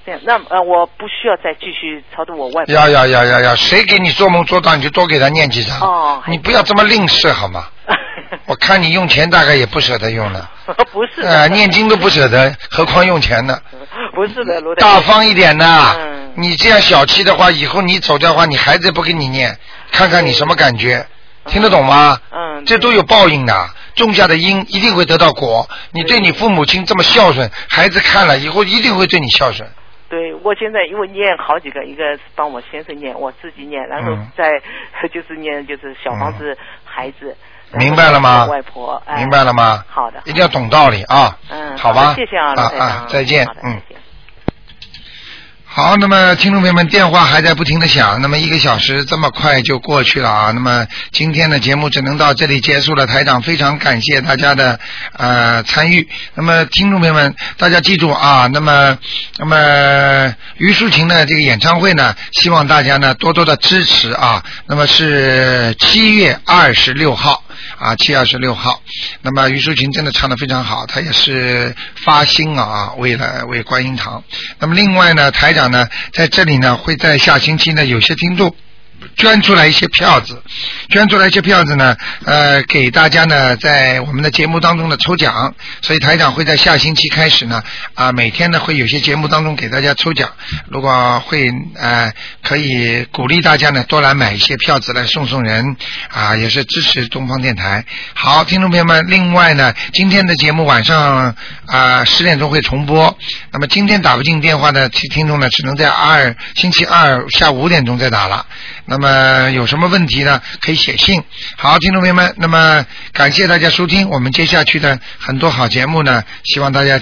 这样，那呃，我不需要再继续超度我外婆。要要要要要，谁给你做梦做到，你就多给他念几张。哦，你不要这么吝啬好吗？*laughs* 我看你用钱大概也不舍得用了，*laughs* 不是的，呃，念经都不舍得，何况用钱呢？*laughs* 不是的，卢台大方一点呐！嗯你这样小气的话，以后你走掉的话，你孩子也不给你念，看看你什么感觉？听得懂吗？嗯，这都有报应的，种下的因一定会得到果。你对你父母亲这么孝顺，孩子看了以后一定会对你孝顺。对我现在因为念好几个，一个是帮我先生念，我自己念，然后嗯再 *laughs* 就是念就是小房子、孩子。明白了吗外婆，哎、明白了吗？好的，一定要懂道理啊。嗯，好吧。谢谢啊，啊罗台长啊，再见嗯。好，那么听众朋友们，电话还在不停的响，那么一个小时这么快就过去了啊。那么今天的节目只能到这里结束了，台长非常感谢大家的呃参与。那么听众朋友们，大家记住啊，那么那么于淑琴的这个演唱会呢，希望大家呢多多的支持啊。那么是七月二十六号啊，七月二十六号。那么于淑琴真的唱得非常好，她也是发心啊，为了为观音堂。那么另外呢，台长呢在这里呢会在下星期呢有些听众。捐出来一些票子，捐出来一些票子呢，呃，给大家呢在我们的节目当中呢抽奖，所以台长会在下星期开始呢，啊、每天呢会有些节目当中给大家抽奖，如果会呃可以鼓励大家呢多来买一些票子来送送人，啊、也是支持东方电台。好，听众朋友们，另外呢，今天的节目晚上啊十、点钟会重播，那么今天打不进电话的听听众呢，只能在二星期二下午五点钟再打了。那么么有什么问题呢？可以写信。好，听众朋友们，那么感谢大家收听我们接下去的很多好节目呢，希望大家。